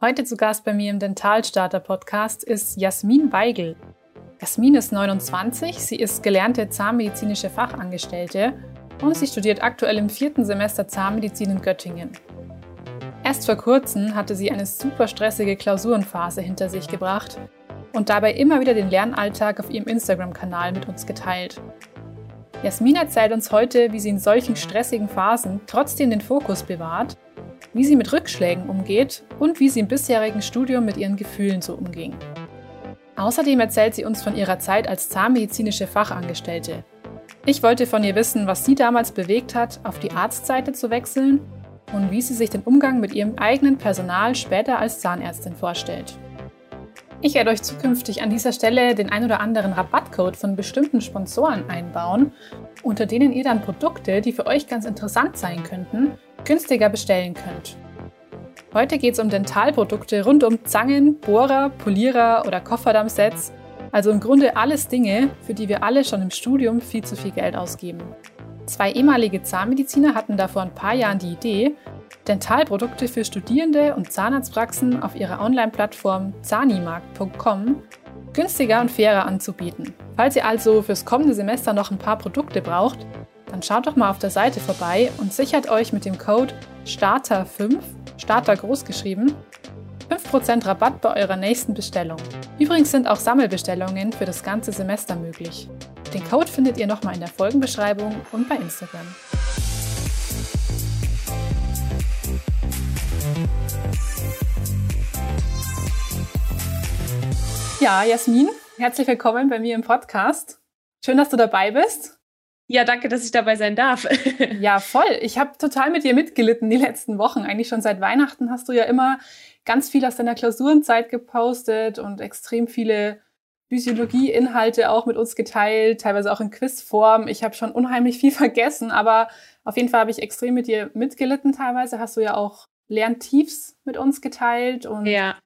Heute zu Gast bei mir im Dentalstarter Podcast ist Jasmin Weigel. Jasmin ist 29, sie ist gelernte zahnmedizinische Fachangestellte und sie studiert aktuell im vierten Semester Zahnmedizin in Göttingen. Erst vor kurzem hatte sie eine super stressige Klausurenphase hinter sich gebracht und dabei immer wieder den Lernalltag auf ihrem Instagram-Kanal mit uns geteilt. Jasmin erzählt uns heute, wie sie in solchen stressigen Phasen trotzdem den Fokus bewahrt wie sie mit Rückschlägen umgeht und wie sie im bisherigen Studium mit ihren Gefühlen so umging. Außerdem erzählt sie uns von ihrer Zeit als zahnmedizinische Fachangestellte. Ich wollte von ihr wissen, was sie damals bewegt hat, auf die Arztseite zu wechseln und wie sie sich den Umgang mit ihrem eigenen Personal später als Zahnärztin vorstellt. Ich werde euch zukünftig an dieser Stelle den ein oder anderen Rabattcode von bestimmten Sponsoren einbauen, unter denen ihr dann Produkte, die für euch ganz interessant sein könnten, günstiger bestellen könnt. Heute geht es um Dentalprodukte rund um Zangen, Bohrer, Polierer oder Kofferdammsets, also im Grunde alles Dinge, für die wir alle schon im Studium viel zu viel Geld ausgeben. Zwei ehemalige Zahnmediziner hatten da vor ein paar Jahren die Idee, Dentalprodukte für Studierende und Zahnarztpraxen auf ihrer Online-Plattform zahnimarkt.com günstiger und fairer anzubieten. Falls ihr also fürs kommende Semester noch ein paar Produkte braucht, dann schaut doch mal auf der Seite vorbei und sichert euch mit dem Code STARTER5, Starter groß geschrieben, 5% Rabatt bei eurer nächsten Bestellung. Übrigens sind auch Sammelbestellungen für das ganze Semester möglich. Den Code findet ihr nochmal in der Folgenbeschreibung und bei Instagram. Ja, Jasmin, herzlich willkommen bei mir im Podcast. Schön, dass du dabei bist. Ja, danke, dass ich dabei sein darf. ja, voll. Ich habe total mit dir mitgelitten die letzten Wochen. Eigentlich schon seit Weihnachten hast du ja immer ganz viel aus deiner Klausurenzeit gepostet und extrem viele Physiologie-Inhalte auch mit uns geteilt, teilweise auch in Quizform. Ich habe schon unheimlich viel vergessen, aber auf jeden Fall habe ich extrem mit dir mitgelitten teilweise. Hast du ja auch Lerntiefs mit uns geteilt und ja.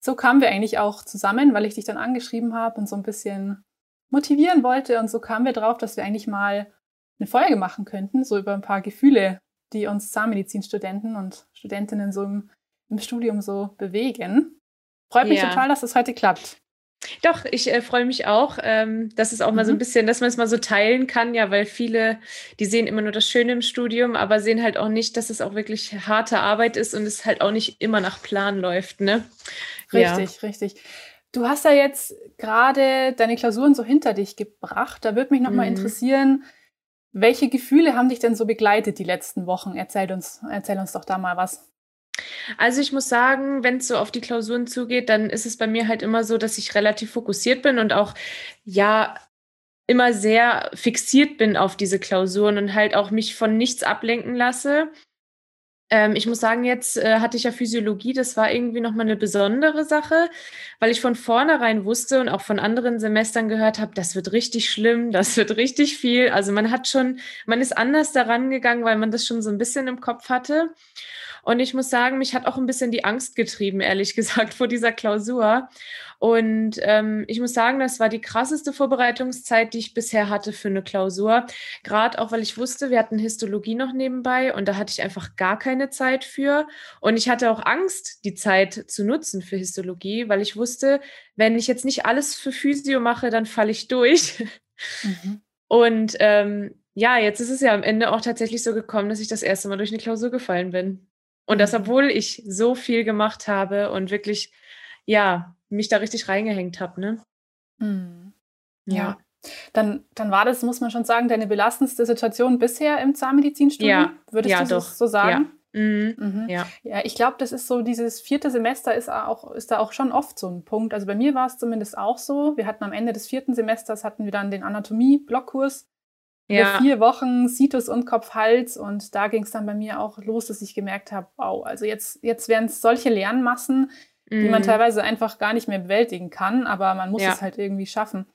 so kamen wir eigentlich auch zusammen, weil ich dich dann angeschrieben habe und so ein bisschen motivieren wollte. Und so kamen wir drauf, dass wir eigentlich mal eine Folge machen könnten, so über ein paar Gefühle, die uns Zahnmedizinstudenten und Studentinnen so im, im Studium so bewegen. Freut mich ja. total, dass das heute klappt. Doch, ich äh, freue mich auch, ähm, dass es auch mhm. mal so ein mhm. bisschen, dass man es mal so teilen kann, ja, weil viele, die sehen immer nur das Schöne im Studium, aber sehen halt auch nicht, dass es auch wirklich harte Arbeit ist und es halt auch nicht immer nach Plan läuft, ne? Richtig, ja. richtig. Du hast ja jetzt gerade deine Klausuren so hinter dich gebracht. Da würde mich noch mhm. interessieren, welche Gefühle haben dich denn so begleitet die letzten Wochen? Erzähl uns, erzähl uns doch da mal was. Also ich muss sagen, wenn es so auf die Klausuren zugeht, dann ist es bei mir halt immer so, dass ich relativ fokussiert bin und auch ja immer sehr fixiert bin auf diese Klausuren und halt auch mich von nichts ablenken lasse. Ähm, ich muss sagen, jetzt äh, hatte ich ja Physiologie, das war irgendwie nochmal eine besondere Sache, weil ich von vornherein wusste und auch von anderen Semestern gehört habe, das wird richtig schlimm, das wird richtig viel. Also man hat schon, man ist anders daran gegangen, weil man das schon so ein bisschen im Kopf hatte. Und ich muss sagen, mich hat auch ein bisschen die Angst getrieben, ehrlich gesagt, vor dieser Klausur. Und ähm, ich muss sagen, das war die krasseste Vorbereitungszeit, die ich bisher hatte für eine Klausur. Gerade auch, weil ich wusste, wir hatten Histologie noch nebenbei und da hatte ich einfach gar keine Zeit für. Und ich hatte auch Angst, die Zeit zu nutzen für Histologie, weil ich wusste, wenn ich jetzt nicht alles für Physio mache, dann falle ich durch. Mhm. Und ähm, ja, jetzt ist es ja am Ende auch tatsächlich so gekommen, dass ich das erste Mal durch eine Klausur gefallen bin. Und das, mhm. obwohl ich so viel gemacht habe und wirklich, ja, mich da richtig reingehängt habe, ne? Mhm. Ja. ja. Dann, dann war das, muss man schon sagen, deine belastendste Situation bisher im Zahnmedizinstudium? Ja, Würdest ja, du doch. so sagen? Ja. Mhm. Mhm. ja. ja, ich glaube, das ist so, dieses vierte Semester ist, auch, ist da auch schon oft so ein Punkt. Also bei mir war es zumindest auch so. Wir hatten am Ende des vierten Semesters hatten wir dann den Anatomie-Blockkurs. Ja. Vier Wochen Situs und Kopf-Hals und da ging es dann bei mir auch los, dass ich gemerkt habe, wow, also jetzt, jetzt wären es solche Lernmassen, mhm. die man mhm. teilweise einfach gar nicht mehr bewältigen kann, aber man muss ja. es halt irgendwie schaffen.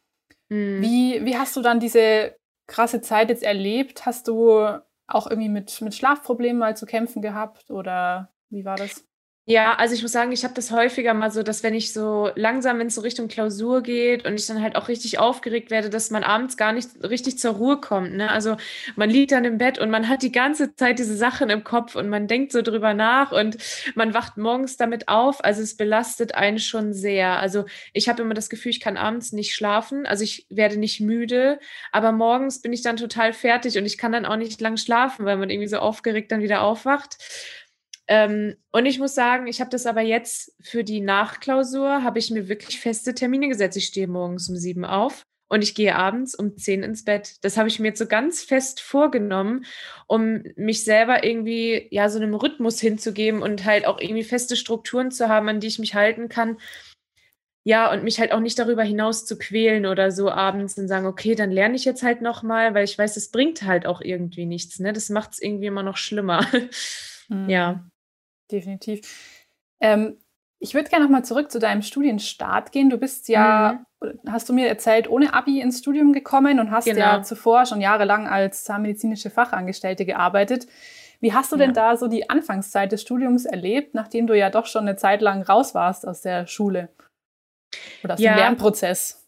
Mhm. Wie, wie hast du dann diese krasse Zeit jetzt erlebt? Hast du auch irgendwie mit, mit Schlafproblemen mal zu kämpfen gehabt oder wie war das? Ja, also ich muss sagen, ich habe das häufiger mal so, dass wenn ich so langsam, wenn es so Richtung Klausur geht und ich dann halt auch richtig aufgeregt werde, dass man abends gar nicht richtig zur Ruhe kommt. Ne? Also man liegt dann im Bett und man hat die ganze Zeit diese Sachen im Kopf und man denkt so drüber nach und man wacht morgens damit auf. Also es belastet einen schon sehr. Also ich habe immer das Gefühl, ich kann abends nicht schlafen. Also ich werde nicht müde, aber morgens bin ich dann total fertig und ich kann dann auch nicht lang schlafen, weil man irgendwie so aufgeregt dann wieder aufwacht. Ähm, und ich muss sagen, ich habe das aber jetzt für die Nachklausur, habe ich mir wirklich feste Termine gesetzt. Ich stehe morgens um sieben auf und ich gehe abends um zehn ins Bett. Das habe ich mir jetzt so ganz fest vorgenommen, um mich selber irgendwie ja so einem Rhythmus hinzugeben und halt auch irgendwie feste Strukturen zu haben, an die ich mich halten kann. Ja, und mich halt auch nicht darüber hinaus zu quälen oder so abends und sagen, okay, dann lerne ich jetzt halt nochmal, weil ich weiß, es bringt halt auch irgendwie nichts. Ne? Das macht es irgendwie immer noch schlimmer. Mhm. Ja definitiv. Ähm, ich würde gerne nochmal zurück zu deinem Studienstart gehen. Du bist ja, mhm. hast du mir erzählt, ohne Abi ins Studium gekommen und hast genau. ja zuvor schon jahrelang als zahnmedizinische Fachangestellte gearbeitet. Wie hast du ja. denn da so die Anfangszeit des Studiums erlebt, nachdem du ja doch schon eine Zeit lang raus warst aus der Schule oder aus ja. dem Lernprozess?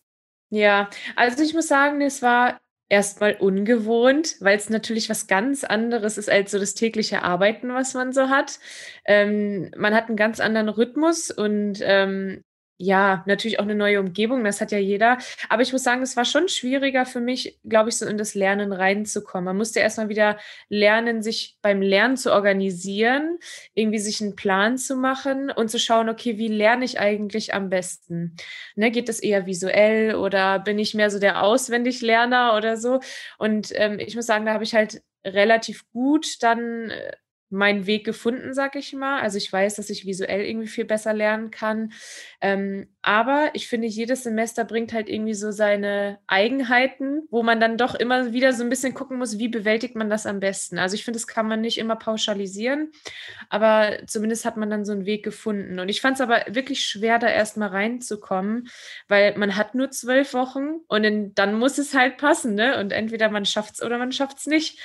Ja, also ich muss sagen, es war erstmal ungewohnt, weil es natürlich was ganz anderes ist als so das tägliche Arbeiten, was man so hat. Ähm, man hat einen ganz anderen Rhythmus und ähm, ja, natürlich auch eine neue Umgebung, das hat ja jeder. Aber ich muss sagen, es war schon schwieriger für mich, glaube ich, so in das Lernen reinzukommen. Man musste erstmal wieder lernen, sich beim Lernen zu organisieren, irgendwie sich einen Plan zu machen und zu schauen, okay, wie lerne ich eigentlich am besten? Ne, geht das eher visuell oder bin ich mehr so der Auswendiglerner oder so? Und ähm, ich muss sagen, da habe ich halt relativ gut dann äh, meinen Weg gefunden, sag ich mal. Also ich weiß, dass ich visuell irgendwie viel besser lernen kann. Ähm, aber ich finde, jedes Semester bringt halt irgendwie so seine Eigenheiten, wo man dann doch immer wieder so ein bisschen gucken muss, wie bewältigt man das am besten. Also ich finde, das kann man nicht immer pauschalisieren, aber zumindest hat man dann so einen Weg gefunden. Und ich fand es aber wirklich schwer, da erstmal reinzukommen, weil man hat nur zwölf Wochen und in, dann muss es halt passen, ne? Und entweder man schafft es oder man schafft es nicht.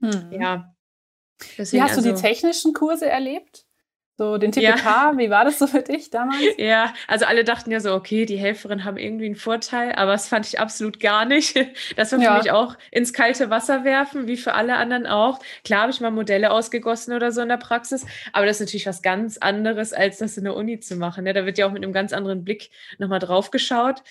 Hm. Ja, Deswegen, wie hast also, du die also technischen Kurse erlebt? So den TPK, ja. wie war das so für dich damals? Ja, also alle dachten ja so, okay, die Helferinnen haben irgendwie einen Vorteil, aber das fand ich absolut gar nicht. Das war für ja. mich auch ins kalte Wasser werfen, wie für alle anderen auch. Klar habe ich mal Modelle ausgegossen oder so in der Praxis, aber das ist natürlich was ganz anderes, als das in der Uni zu machen. Ja, da wird ja auch mit einem ganz anderen Blick nochmal drauf geschaut.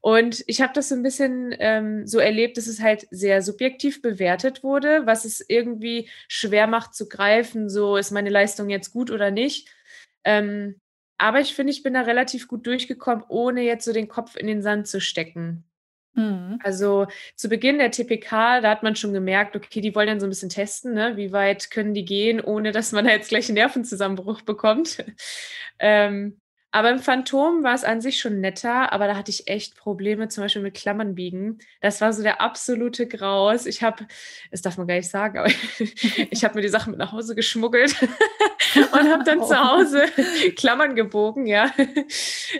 Und ich habe das so ein bisschen ähm, so erlebt, dass es halt sehr subjektiv bewertet wurde, was es irgendwie schwer macht zu greifen, so ist meine Leistung jetzt gut oder nicht. Ähm, aber ich finde, ich bin da relativ gut durchgekommen, ohne jetzt so den Kopf in den Sand zu stecken. Mhm. Also zu Beginn der TPK, da hat man schon gemerkt, okay, die wollen dann so ein bisschen testen, ne? wie weit können die gehen, ohne dass man da jetzt gleich einen Nervenzusammenbruch bekommt. ähm, aber im Phantom war es an sich schon netter, aber da hatte ich echt Probleme, zum Beispiel mit Klammern biegen. Das war so der absolute Graus. Ich habe, das darf man gar nicht sagen, aber ich habe mir die Sachen mit nach Hause geschmuggelt und habe dann oh. zu Hause Klammern gebogen, ja,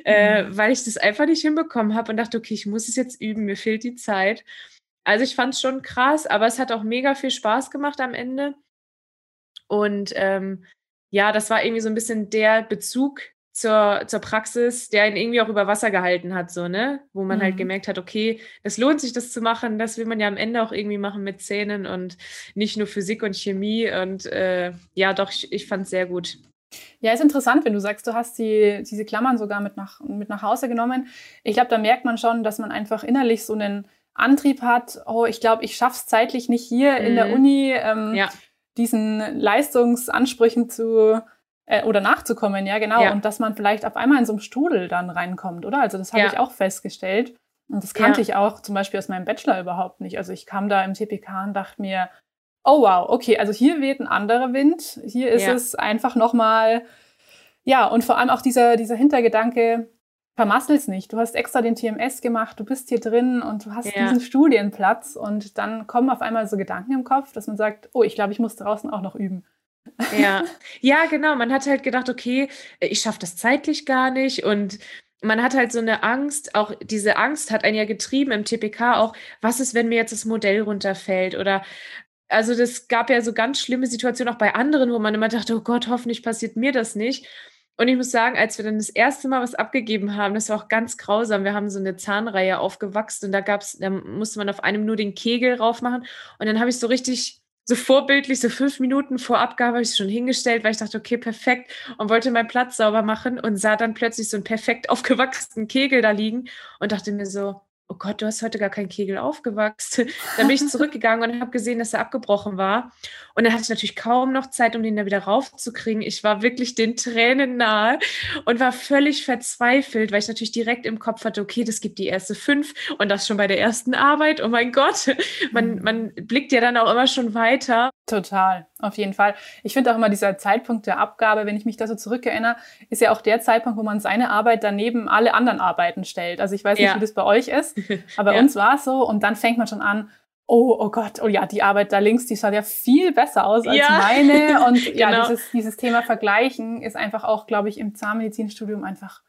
äh, mhm. weil ich das einfach nicht hinbekommen habe und dachte, okay, ich muss es jetzt üben, mir fehlt die Zeit. Also ich fand es schon krass, aber es hat auch mega viel Spaß gemacht am Ende. Und ähm, ja, das war irgendwie so ein bisschen der Bezug, zur, zur Praxis, der ihn irgendwie auch über Wasser gehalten hat, so, ne? Wo man halt mhm. halt gemerkt hat, okay, das lohnt sich, das zu machen. Das will man ja am Ende auch irgendwie machen mit Zähnen und nicht nur Physik und Chemie. Und äh, ja, doch, ich, ich fand es sehr gut. Ja, ist interessant, wenn du sagst, du hast die, diese Klammern sogar mit nach, mit nach Hause genommen. Ich glaube, da merkt man schon, dass man einfach innerlich so einen Antrieb hat, oh, ich glaube, ich schaffe es zeitlich nicht hier mhm. in der mhm. Uni, ähm, ja. diesen Leistungsansprüchen zu äh, oder nachzukommen, ja, genau. Ja. Und dass man vielleicht auf einmal in so einem Strudel dann reinkommt, oder? Also das habe ja. ich auch festgestellt. Und das kannte ja. ich auch zum Beispiel aus meinem Bachelor überhaupt nicht. Also ich kam da im TPK und dachte mir, oh wow, okay, also hier weht ein anderer Wind. Hier ist es einfach nochmal, ja, und vor allem auch dieser, dieser Hintergedanke, vermassel's nicht. Du hast extra den TMS gemacht, du bist hier drin und du hast ja. diesen Studienplatz und dann kommen auf einmal so Gedanken im Kopf, dass man sagt, oh, ich glaube, ich muss draußen auch noch üben. Ja, ja, genau. Man hat halt gedacht, okay, ich schaffe das zeitlich gar nicht und man hat halt so eine Angst, auch diese Angst hat einen ja getrieben im TPK auch, was ist, wenn mir jetzt das Modell runterfällt oder also das gab ja so ganz schlimme Situationen auch bei anderen, wo man immer dachte, oh Gott, hoffentlich passiert mir das nicht. Und ich muss sagen, als wir dann das erste Mal was abgegeben haben, das war auch ganz grausam. Wir haben so eine Zahnreihe aufgewachsen und da gab's, da musste man auf einem nur den Kegel rauf machen. Und dann habe ich so richtig, so vorbildlich, so fünf Minuten vor Abgabe habe ich schon hingestellt, weil ich dachte, okay, perfekt und wollte meinen Platz sauber machen und sah dann plötzlich so einen perfekt aufgewachsenen Kegel da liegen und dachte mir so, oh Gott, du hast heute gar keinen Kegel aufgewachsen. dann bin ich zurückgegangen und habe gesehen, dass er abgebrochen war. Und dann hatte ich natürlich kaum noch Zeit, um den da wieder raufzukriegen. Ich war wirklich den Tränen nahe und war völlig verzweifelt, weil ich natürlich direkt im Kopf hatte, okay, das gibt die erste fünf und das schon bei der ersten Arbeit. Oh mein Gott, man, mhm. man blickt ja dann auch immer schon weiter. Total, auf jeden Fall. Ich finde auch immer dieser Zeitpunkt der Abgabe, wenn ich mich da so zurückerinnere, ist ja auch der Zeitpunkt, wo man seine Arbeit daneben alle anderen Arbeiten stellt. Also ich weiß nicht, ja. wie das bei euch ist, aber bei ja. uns war es so und dann fängt man schon an, oh, oh Gott, oh ja, die Arbeit da links, die sah ja viel besser aus als ja. meine. Und ja, genau. dieses, dieses Thema Vergleichen ist einfach auch, glaube ich, im Zahnmedizinstudium einfach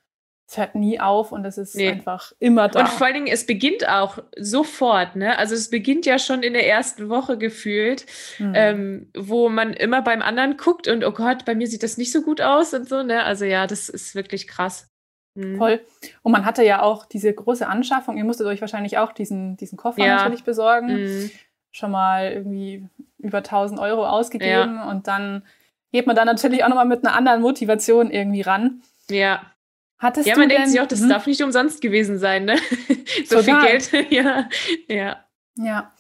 es hört nie auf und es ist nee. einfach immer da. Und vor allen Dingen, es beginnt auch sofort, ne? Also es beginnt ja schon in der ersten Woche gefühlt, mhm. ähm, wo man immer beim anderen guckt und oh Gott, bei mir sieht das nicht so gut aus und so, ne? Also ja, das ist wirklich krass. Mhm. Voll. Und man hatte ja auch diese große Anschaffung. Ihr musstet euch wahrscheinlich auch diesen, diesen Koffer ja. natürlich besorgen. Mhm. Schon mal irgendwie über 1000 Euro ausgegeben. Ja. Und dann geht man dann natürlich auch nochmal mit einer anderen Motivation irgendwie ran. Ja. Hattest ja, man denn, denkt sich auch, das hm? darf nicht umsonst gewesen sein, ne? so Total. viel Geld. ja. Ja. Ja.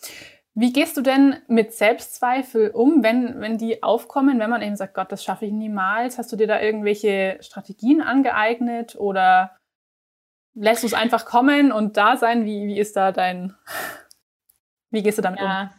Wie gehst du denn mit Selbstzweifel um, wenn, wenn die aufkommen, wenn man eben sagt, Gott, das schaffe ich niemals? Hast du dir da irgendwelche Strategien angeeignet oder lässt du es einfach kommen und da sein? Wie, wie ist da dein, wie gehst du damit ja. um?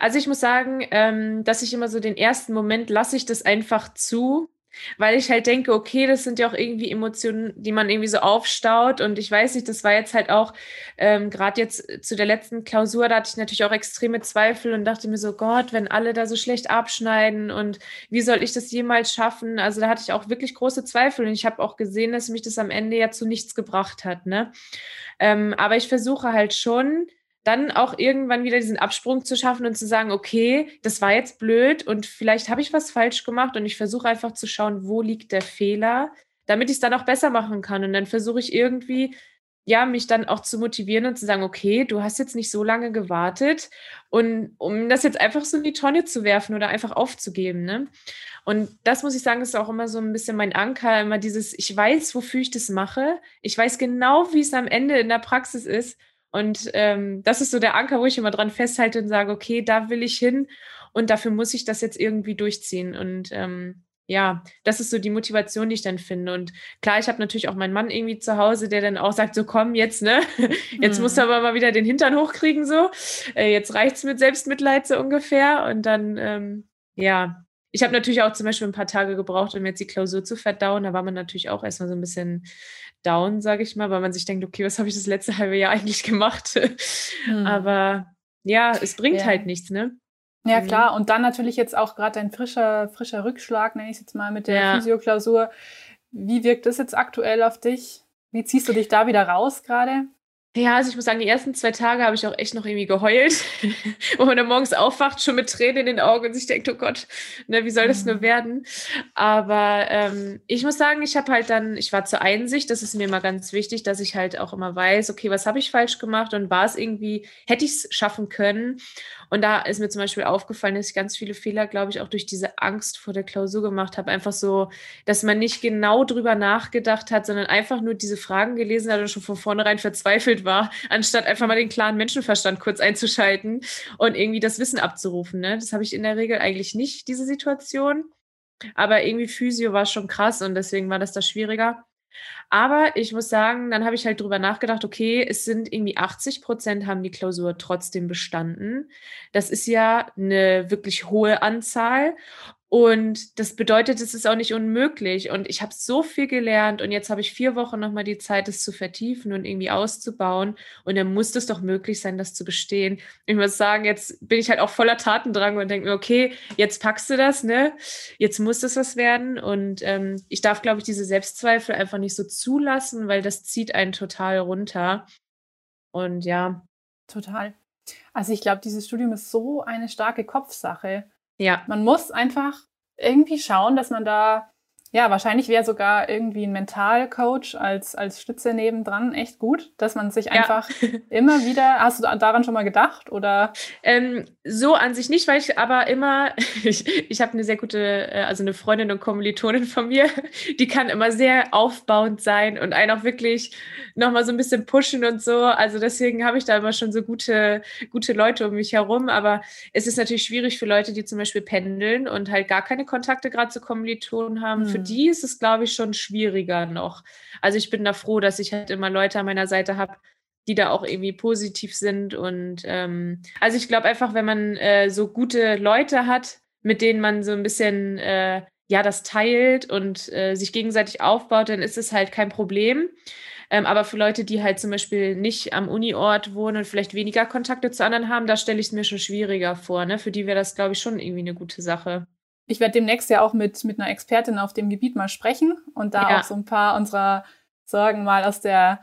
Also ich muss sagen, ähm, dass ich immer so den ersten Moment lasse ich das einfach zu, weil ich halt denke, okay, das sind ja auch irgendwie Emotionen, die man irgendwie so aufstaut. Und ich weiß nicht, das war jetzt halt auch, ähm, gerade jetzt zu der letzten Klausur, da hatte ich natürlich auch extreme Zweifel und dachte mir so, Gott, wenn alle da so schlecht abschneiden und wie soll ich das jemals schaffen? Also da hatte ich auch wirklich große Zweifel und ich habe auch gesehen, dass mich das am Ende ja zu nichts gebracht hat. Ne? Ähm, aber ich versuche halt schon, dann auch irgendwann wieder diesen Absprung zu schaffen und zu sagen, okay, das war jetzt blöd und vielleicht habe ich was falsch gemacht und ich versuche einfach zu schauen, wo liegt der Fehler, damit ich es dann auch besser machen kann. Und dann versuche ich irgendwie, ja, mich dann auch zu motivieren und zu sagen, okay, du hast jetzt nicht so lange gewartet und um das jetzt einfach so in die Tonne zu werfen oder einfach aufzugeben, ne? Und das muss ich sagen, ist auch immer so ein bisschen mein Anker, immer dieses, ich weiß, wofür ich das mache. Ich weiß genau, wie es am Ende in der Praxis ist. Und ähm, das ist so der Anker, wo ich immer dran festhalte und sage, okay, da will ich hin und dafür muss ich das jetzt irgendwie durchziehen. Und ähm, ja, das ist so die Motivation, die ich dann finde. Und klar, ich habe natürlich auch meinen Mann irgendwie zu Hause, der dann auch sagt, so komm jetzt, ne? Jetzt mhm. musst du aber mal wieder den Hintern hochkriegen, so. Äh, jetzt reicht's mit Selbstmitleid so ungefähr. Und dann, ähm, ja, ich habe natürlich auch zum Beispiel ein paar Tage gebraucht, um jetzt die Klausur zu verdauen. Da war man natürlich auch erstmal so ein bisschen down, sage ich mal, weil man sich denkt, okay, was habe ich das letzte halbe Jahr eigentlich gemacht? Hm. Aber ja, es bringt ja. halt nichts, ne? Ja, mhm. klar. Und dann natürlich jetzt auch gerade ein frischer, frischer Rückschlag, nenne ich es jetzt mal, mit der ja. Physioklausur. Wie wirkt das jetzt aktuell auf dich? Wie ziehst du dich da wieder raus gerade? Ja, also ich muss sagen, die ersten zwei Tage habe ich auch echt noch irgendwie geheult, wo man dann morgens aufwacht, schon mit Tränen in den Augen und sich denkt, oh Gott, ne, wie soll das nur mhm. werden? Aber ähm, ich muss sagen, ich habe halt dann, ich war zur Einsicht, das ist mir immer ganz wichtig, dass ich halt auch immer weiß, okay, was habe ich falsch gemacht und war es irgendwie, hätte ich es schaffen können? Und da ist mir zum Beispiel aufgefallen, dass ich ganz viele Fehler, glaube ich, auch durch diese Angst vor der Klausur gemacht habe. Einfach so, dass man nicht genau drüber nachgedacht hat, sondern einfach nur diese Fragen gelesen hat und schon von vornherein verzweifelt war, anstatt einfach mal den klaren Menschenverstand kurz einzuschalten und irgendwie das Wissen abzurufen. Ne? Das habe ich in der Regel eigentlich nicht, diese Situation. Aber irgendwie Physio war schon krass und deswegen war das da schwieriger. Aber ich muss sagen, dann habe ich halt drüber nachgedacht, okay, es sind irgendwie 80 Prozent haben die Klausur trotzdem bestanden. Das ist ja eine wirklich hohe Anzahl. Und das bedeutet, es ist auch nicht unmöglich. Und ich habe so viel gelernt und jetzt habe ich vier Wochen nochmal die Zeit, es zu vertiefen und irgendwie auszubauen. Und dann muss es doch möglich sein, das zu bestehen. Ich muss sagen, jetzt bin ich halt auch voller Tatendrang und denke mir, okay, jetzt packst du das, ne? Jetzt muss das was werden. Und ähm, ich darf, glaube ich, diese Selbstzweifel einfach nicht so zulassen, weil das zieht einen total runter. Und ja. Total. Also ich glaube, dieses Studium ist so eine starke Kopfsache. Ja. Man muss einfach irgendwie schauen, dass man da ja, wahrscheinlich wäre sogar irgendwie ein Mentalcoach als, als Stütze nebendran echt gut, dass man sich einfach ja. immer wieder, hast du daran schon mal gedacht oder? Ähm, so an sich nicht, weil ich aber immer, ich, ich habe eine sehr gute, äh, also eine Freundin und Kommilitonin von mir, die kann immer sehr aufbauend sein und einen auch wirklich nochmal so ein bisschen pushen und so. Also deswegen habe ich da immer schon so gute, gute Leute um mich herum. Aber es ist natürlich schwierig für Leute, die zum Beispiel pendeln und halt gar keine Kontakte gerade zu Kommilitonen haben. Hm. Für die ist es, glaube ich, schon schwieriger noch. Also ich bin da froh, dass ich halt immer Leute an meiner Seite habe, die da auch irgendwie positiv sind. Und ähm, also ich glaube einfach, wenn man äh, so gute Leute hat, mit denen man so ein bisschen äh, ja das teilt und äh, sich gegenseitig aufbaut, dann ist es halt kein Problem. Ähm, aber für Leute, die halt zum Beispiel nicht am Uniort wohnen und vielleicht weniger Kontakte zu anderen haben, da stelle ich es mir schon schwieriger vor. Ne? Für die wäre das, glaube ich, schon irgendwie eine gute Sache. Ich werde demnächst ja auch mit, mit einer Expertin auf dem Gebiet mal sprechen und da ja. auch so ein paar unserer Sorgen mal aus der,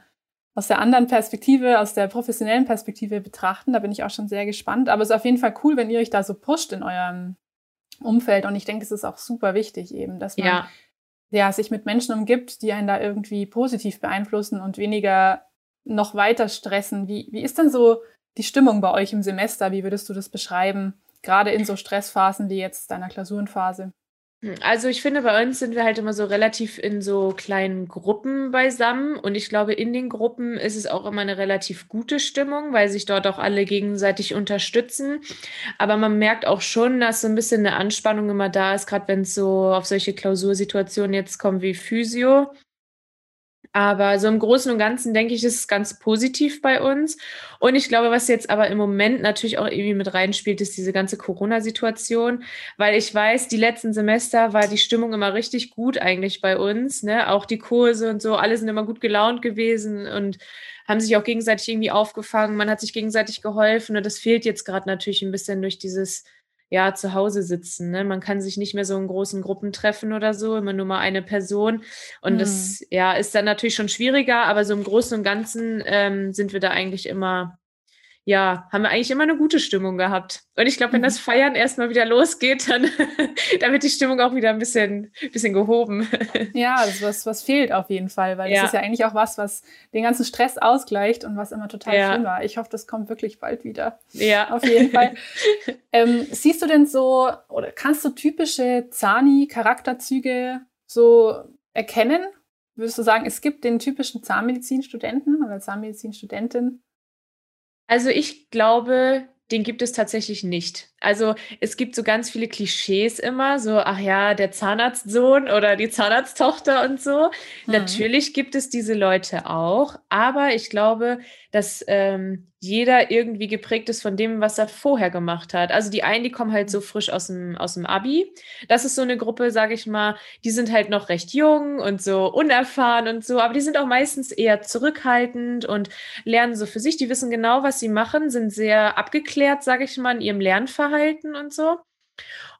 aus der anderen Perspektive, aus der professionellen Perspektive betrachten. Da bin ich auch schon sehr gespannt. Aber es ist auf jeden Fall cool, wenn ihr euch da so pusht in eurem Umfeld. Und ich denke, es ist auch super wichtig eben, dass man ja ja, sich mit Menschen umgibt, die einen da irgendwie positiv beeinflussen und weniger noch weiter stressen. Wie, wie ist denn so die Stimmung bei euch im Semester? Wie würdest du das beschreiben? Gerade in so Stressphasen wie jetzt deiner Klausurenphase? Also ich finde, bei uns sind wir halt immer so relativ in so kleinen Gruppen beisammen und ich glaube, in den Gruppen ist es auch immer eine relativ gute Stimmung, weil sich dort auch alle gegenseitig unterstützen. Aber man merkt auch schon, dass so ein bisschen eine Anspannung immer da ist, gerade wenn es so auf solche Klausursituationen jetzt kommt wie Physio. Aber so im Großen und Ganzen denke ich, ist es ganz positiv bei uns. Und ich glaube, was jetzt aber im Moment natürlich auch irgendwie mit reinspielt, ist diese ganze Corona-Situation, weil ich weiß, die letzten Semester war die Stimmung immer richtig gut eigentlich bei uns. Ne? Auch die Kurse und so, alle sind immer gut gelaunt gewesen und haben sich auch gegenseitig irgendwie aufgefangen. Man hat sich gegenseitig geholfen und das fehlt jetzt gerade natürlich ein bisschen durch dieses ja, zu Hause sitzen. Ne? Man kann sich nicht mehr so in großen Gruppen treffen oder so, immer nur mal eine Person. Und mhm. das ja, ist dann natürlich schon schwieriger, aber so im Großen und Ganzen ähm, sind wir da eigentlich immer ja, haben wir eigentlich immer eine gute Stimmung gehabt. Und ich glaube, wenn das mhm. Feiern erstmal wieder losgeht, dann, dann wird die Stimmung auch wieder ein bisschen, bisschen gehoben. Ja, das ist was, was fehlt auf jeden Fall, weil ja. das ist ja eigentlich auch was, was den ganzen Stress ausgleicht und was immer total ja. schön war. Ich hoffe, das kommt wirklich bald wieder. Ja. Auf jeden Fall. ähm, siehst du denn so, oder kannst du typische Zani-Charakterzüge so erkennen? Würdest du sagen, es gibt den typischen Zahnmedizinstudenten oder Zahnmedizinstudentin? Also ich glaube, den gibt es tatsächlich nicht. Also es gibt so ganz viele Klischees immer, so, ach ja, der Zahnarztsohn oder die Zahnarzttochter und so. Mhm. Natürlich gibt es diese Leute auch, aber ich glaube, dass ähm, jeder irgendwie geprägt ist von dem, was er vorher gemacht hat. Also die einen, die kommen halt so frisch aus dem, aus dem Abi. Das ist so eine Gruppe, sage ich mal, die sind halt noch recht jung und so unerfahren und so, aber die sind auch meistens eher zurückhaltend und lernen so für sich. Die wissen genau, was sie machen, sind sehr abgeklärt, sage ich mal, in ihrem Lernverhalten Verhalten und so.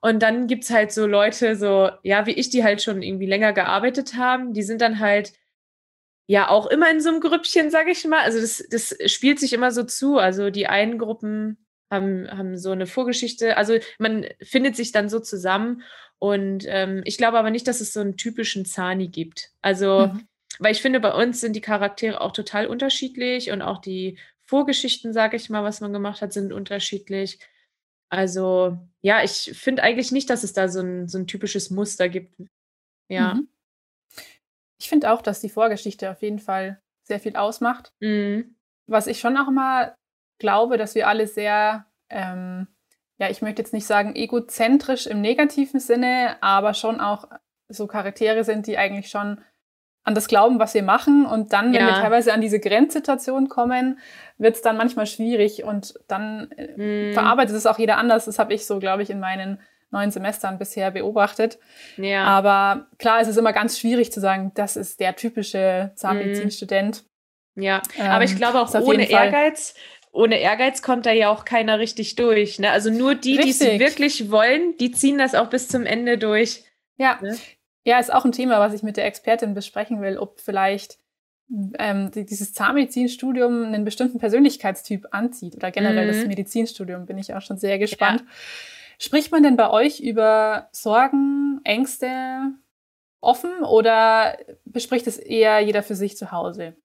Und dann gibt es halt so Leute, so, ja, wie ich, die halt schon irgendwie länger gearbeitet haben, die sind dann halt ja auch immer in so einem Grüppchen, sag ich mal. Also das, das spielt sich immer so zu. Also die einen Gruppen haben, haben so eine Vorgeschichte. Also man findet sich dann so zusammen. Und ähm, ich glaube aber nicht, dass es so einen typischen Zani gibt. Also, mhm. weil ich finde, bei uns sind die Charaktere auch total unterschiedlich und auch die Vorgeschichten, sage ich mal, was man gemacht hat, sind unterschiedlich. Also, ja, ich finde eigentlich nicht, dass es da so ein, so ein typisches Muster gibt. Ja. Mhm. Ich finde auch, dass die Vorgeschichte auf jeden Fall sehr viel ausmacht. Mhm. Was ich schon auch mal glaube, dass wir alle sehr, ähm, ja, ich möchte jetzt nicht sagen egozentrisch im negativen Sinne, aber schon auch so Charaktere sind, die eigentlich schon an das glauben, was wir machen. Und dann, wenn ja. wir teilweise an diese Grenzsituation kommen, wird es dann manchmal schwierig und dann mm. verarbeitet es auch jeder anders. Das habe ich so, glaube ich, in meinen neun Semestern bisher beobachtet. Ja. Aber klar, es ist immer ganz schwierig zu sagen, das ist der typische Zahnmedizinstudent. Ja, ähm, aber ich ähm, glaube auch ohne Ehrgeiz, ohne Ehrgeiz kommt da ja auch keiner richtig durch. Ne? Also nur die, die es wirklich wollen, die ziehen das auch bis zum Ende durch. Ja, ne? Ja, ist auch ein Thema, was ich mit der Expertin besprechen will, ob vielleicht ähm, dieses Zahnmedizinstudium einen bestimmten Persönlichkeitstyp anzieht oder generell mhm. das Medizinstudium, bin ich auch schon sehr gespannt. Ja. Spricht man denn bei euch über Sorgen, Ängste offen oder bespricht es eher jeder für sich zu Hause?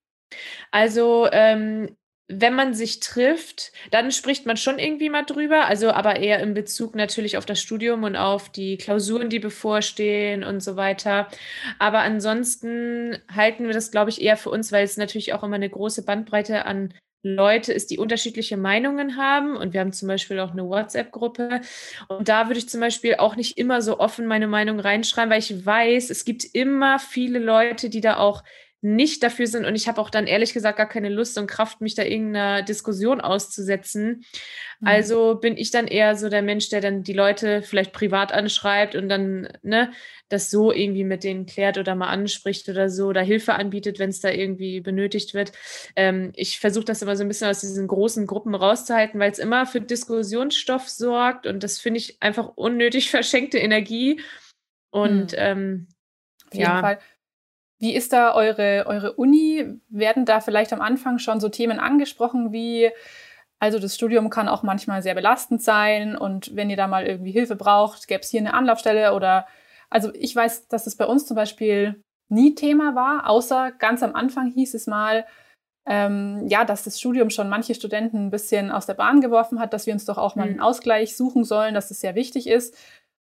Also ähm, wenn man sich trifft, dann spricht man schon irgendwie mal drüber, also aber eher in Bezug natürlich auf das Studium und auf die Klausuren, die bevorstehen und so weiter. Aber ansonsten halten wir das, glaube ich, eher für uns, weil es natürlich auch immer eine große Bandbreite an Leute ist, die unterschiedliche Meinungen haben. Und wir haben zum Beispiel auch eine WhatsApp-Gruppe. Und da würde ich zum Beispiel auch nicht immer so offen meine Meinung reinschreiben, weil ich weiß, es gibt immer viele Leute, die da auch nicht dafür sind. Und ich habe auch dann ehrlich gesagt gar keine Lust und Kraft, mich da irgendeiner Diskussion auszusetzen. Mhm. Also bin ich dann eher so der Mensch, der dann die Leute vielleicht privat anschreibt und dann ne, das so irgendwie mit denen klärt oder mal anspricht oder so oder Hilfe anbietet, wenn es da irgendwie benötigt wird. Ähm, ich versuche das immer so ein bisschen aus diesen großen Gruppen rauszuhalten, weil es immer für Diskussionsstoff sorgt und das finde ich einfach unnötig verschenkte Energie. Und mhm. ähm, auf jeden ja. Fall. Wie ist da eure, eure Uni? Werden da vielleicht am Anfang schon so Themen angesprochen wie, also das Studium kann auch manchmal sehr belastend sein und wenn ihr da mal irgendwie Hilfe braucht, gäbe es hier eine Anlaufstelle oder, also ich weiß, dass es bei uns zum Beispiel nie Thema war, außer ganz am Anfang hieß es mal, ähm, ja, dass das Studium schon manche Studenten ein bisschen aus der Bahn geworfen hat, dass wir uns doch auch mal einen mhm. Ausgleich suchen sollen, dass es sehr wichtig ist.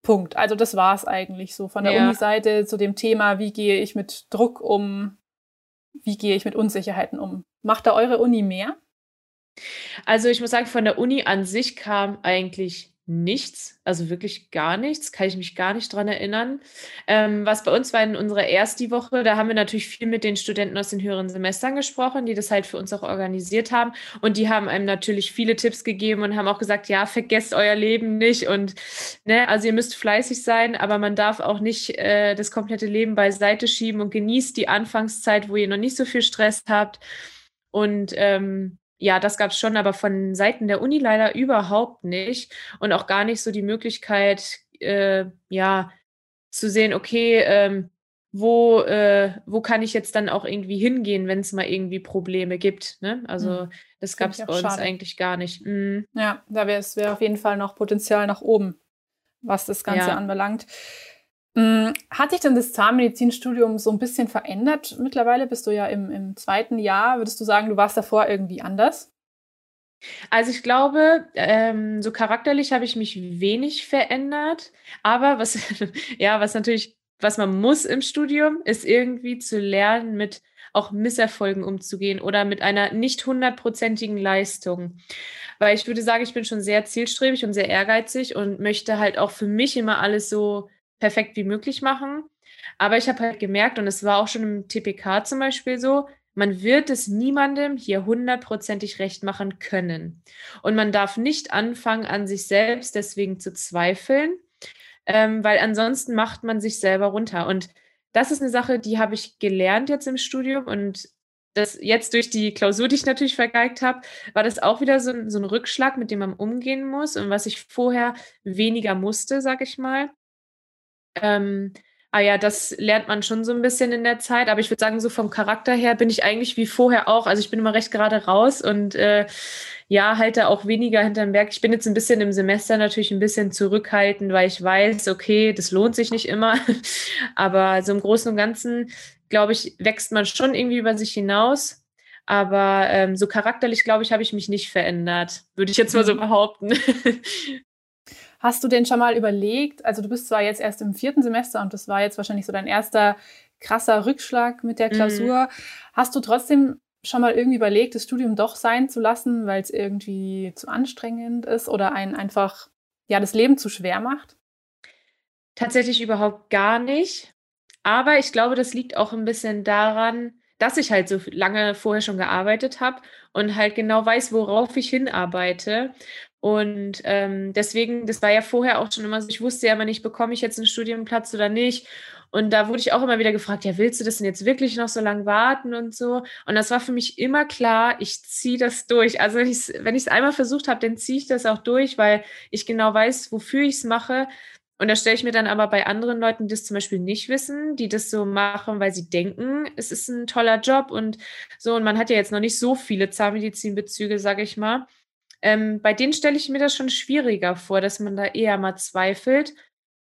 Punkt. Also das war es eigentlich so von der ja. Uni-Seite zu dem Thema, wie gehe ich mit Druck um, wie gehe ich mit Unsicherheiten um. Macht da eure Uni mehr? Also ich muss sagen, von der Uni an sich kam eigentlich nichts, also wirklich gar nichts, kann ich mich gar nicht dran erinnern. Ähm, was bei uns war in unserer ersten Woche, da haben wir natürlich viel mit den Studenten aus den höheren Semestern gesprochen, die das halt für uns auch organisiert haben. Und die haben einem natürlich viele Tipps gegeben und haben auch gesagt, ja, vergesst euer Leben nicht. Und ne, also ihr müsst fleißig sein, aber man darf auch nicht äh, das komplette Leben beiseite schieben und genießt die Anfangszeit, wo ihr noch nicht so viel Stress habt. Und ähm, ja, das gab es schon, aber von Seiten der Uni leider überhaupt nicht und auch gar nicht so die Möglichkeit, äh, ja, zu sehen, okay, ähm, wo, äh, wo kann ich jetzt dann auch irgendwie hingehen, wenn es mal irgendwie Probleme gibt. Ne? Also hm. das gab es bei uns schade. eigentlich gar nicht. Mhm. Ja, da wäre es wär auf jeden Fall noch Potenzial nach oben, was das Ganze ja. anbelangt. Mm, hat sich denn das Zahnmedizinstudium so ein bisschen verändert? Mittlerweile bist du ja im, im zweiten Jahr. Würdest du sagen, du warst davor irgendwie anders? Also ich glaube, ähm, so charakterlich habe ich mich wenig verändert. Aber was, ja, was natürlich, was man muss im Studium, ist irgendwie zu lernen, mit auch Misserfolgen umzugehen oder mit einer nicht hundertprozentigen Leistung. Weil ich würde sagen, ich bin schon sehr zielstrebig und sehr ehrgeizig und möchte halt auch für mich immer alles so perfekt wie möglich machen. Aber ich habe halt gemerkt, und es war auch schon im TPK zum Beispiel so, man wird es niemandem hier hundertprozentig recht machen können. Und man darf nicht anfangen, an sich selbst deswegen zu zweifeln, ähm, weil ansonsten macht man sich selber runter. Und das ist eine Sache, die habe ich gelernt jetzt im Studium und das jetzt durch die Klausur, die ich natürlich vergeigt habe, war das auch wieder so, so ein Rückschlag, mit dem man umgehen muss und was ich vorher weniger musste, sag ich mal. Ähm, ah ja, das lernt man schon so ein bisschen in der Zeit, aber ich würde sagen, so vom Charakter her bin ich eigentlich wie vorher auch. Also ich bin immer recht gerade raus und äh, ja, halte auch weniger hinterm Berg. Ich bin jetzt ein bisschen im Semester natürlich ein bisschen zurückhaltend, weil ich weiß, okay, das lohnt sich nicht immer. aber so im Großen und Ganzen, glaube ich, wächst man schon irgendwie über sich hinaus. Aber ähm, so charakterlich, glaube ich, habe ich mich nicht verändert, würde ich jetzt mal so mhm. behaupten. Hast du denn schon mal überlegt, also du bist zwar jetzt erst im vierten Semester und das war jetzt wahrscheinlich so dein erster krasser Rückschlag mit der Klausur. Mhm. Hast du trotzdem schon mal irgendwie überlegt, das Studium doch sein zu lassen, weil es irgendwie zu anstrengend ist oder einen einfach ja das Leben zu schwer macht? Tatsächlich überhaupt gar nicht. Aber ich glaube, das liegt auch ein bisschen daran, dass ich halt so lange vorher schon gearbeitet habe und halt genau weiß, worauf ich hinarbeite. Und ähm, deswegen, das war ja vorher auch schon immer so, ich wusste ja immer nicht, bekomme ich jetzt einen Studienplatz oder nicht. Und da wurde ich auch immer wieder gefragt, ja, willst du das denn jetzt wirklich noch so lange warten und so? Und das war für mich immer klar, ich ziehe das durch. Also wenn ich es einmal versucht habe, dann ziehe ich das auch durch, weil ich genau weiß, wofür ich es mache. Und da stelle ich mir dann aber bei anderen Leuten, die das zum Beispiel nicht wissen, die das so machen, weil sie denken, es ist ein toller Job und so. Und man hat ja jetzt noch nicht so viele Zahnmedizinbezüge, sage ich mal. Ähm, bei denen stelle ich mir das schon schwieriger vor, dass man da eher mal zweifelt.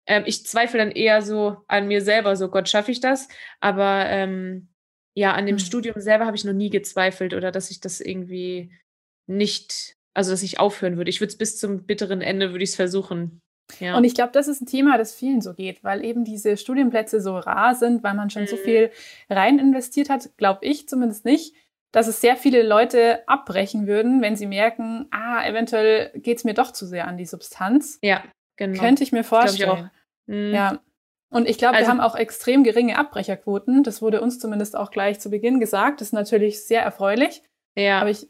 Ähm, ich zweifle dann eher so an mir selber, so Gott, schaffe ich das? Aber ähm, ja, an dem mhm. Studium selber habe ich noch nie gezweifelt oder dass ich das irgendwie nicht, also dass ich aufhören würde. Ich würde es bis zum bitteren Ende, würde ich es versuchen. Ja. Und ich glaube, das ist ein Thema, das vielen so geht, weil eben diese Studienplätze so rar sind, weil man schon mhm. so viel rein investiert hat, glaube ich zumindest nicht, dass es sehr viele Leute abbrechen würden, wenn sie merken, ah, eventuell geht es mir doch zu sehr an die Substanz. Ja, genau. Könnte ich mir vorstellen. Ich mhm. Ja. Und ich glaube, also, wir haben auch extrem geringe Abbrecherquoten. Das wurde uns zumindest auch gleich zu Beginn gesagt. Das ist natürlich sehr erfreulich. Ja. Aber ich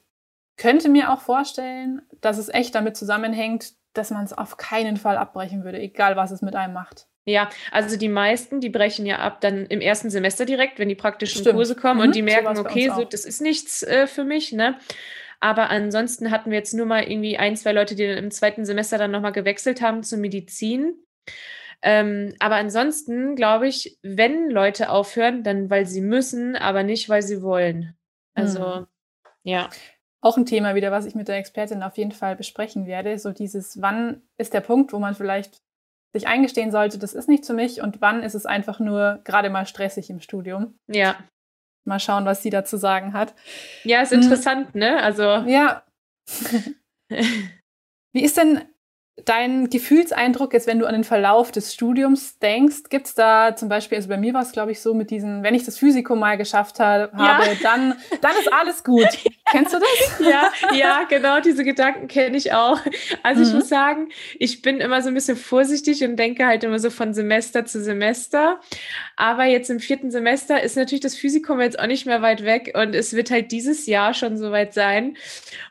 könnte mir auch vorstellen, dass es echt damit zusammenhängt, dass man es auf keinen Fall abbrechen würde, egal was es mit einem macht. Ja, also die meisten, die brechen ja ab dann im ersten Semester direkt, wenn die praktischen Stimmt. Kurse kommen mhm, und die merken, so okay, so das ist nichts äh, für mich, ne? Aber ansonsten hatten wir jetzt nur mal irgendwie ein, zwei Leute, die dann im zweiten Semester dann nochmal gewechselt haben zur Medizin. Ähm, aber ansonsten glaube ich, wenn Leute aufhören, dann weil sie müssen, aber nicht weil sie wollen. Also, mhm. ja auch ein Thema wieder, was ich mit der Expertin auf jeden Fall besprechen werde. So dieses, wann ist der Punkt, wo man vielleicht sich eingestehen sollte, das ist nicht für mich und wann ist es einfach nur gerade mal stressig im Studium. Ja. Mal schauen, was sie dazu sagen hat. Ja, ist interessant, hm. ne? Also. Ja. Wie ist denn dein Gefühlseindruck jetzt, wenn du an den Verlauf des Studiums denkst, gibt es da zum Beispiel, also bei mir war es, glaube ich, so mit diesen, wenn ich das Physikum mal geschafft habe, ja. dann, dann ist alles gut. Kennst du das? Ja, ja, genau, diese Gedanken kenne ich auch. Also mhm. ich muss sagen, ich bin immer so ein bisschen vorsichtig und denke halt immer so von Semester zu Semester. Aber jetzt im vierten Semester ist natürlich das Physikum jetzt auch nicht mehr weit weg und es wird halt dieses Jahr schon soweit sein.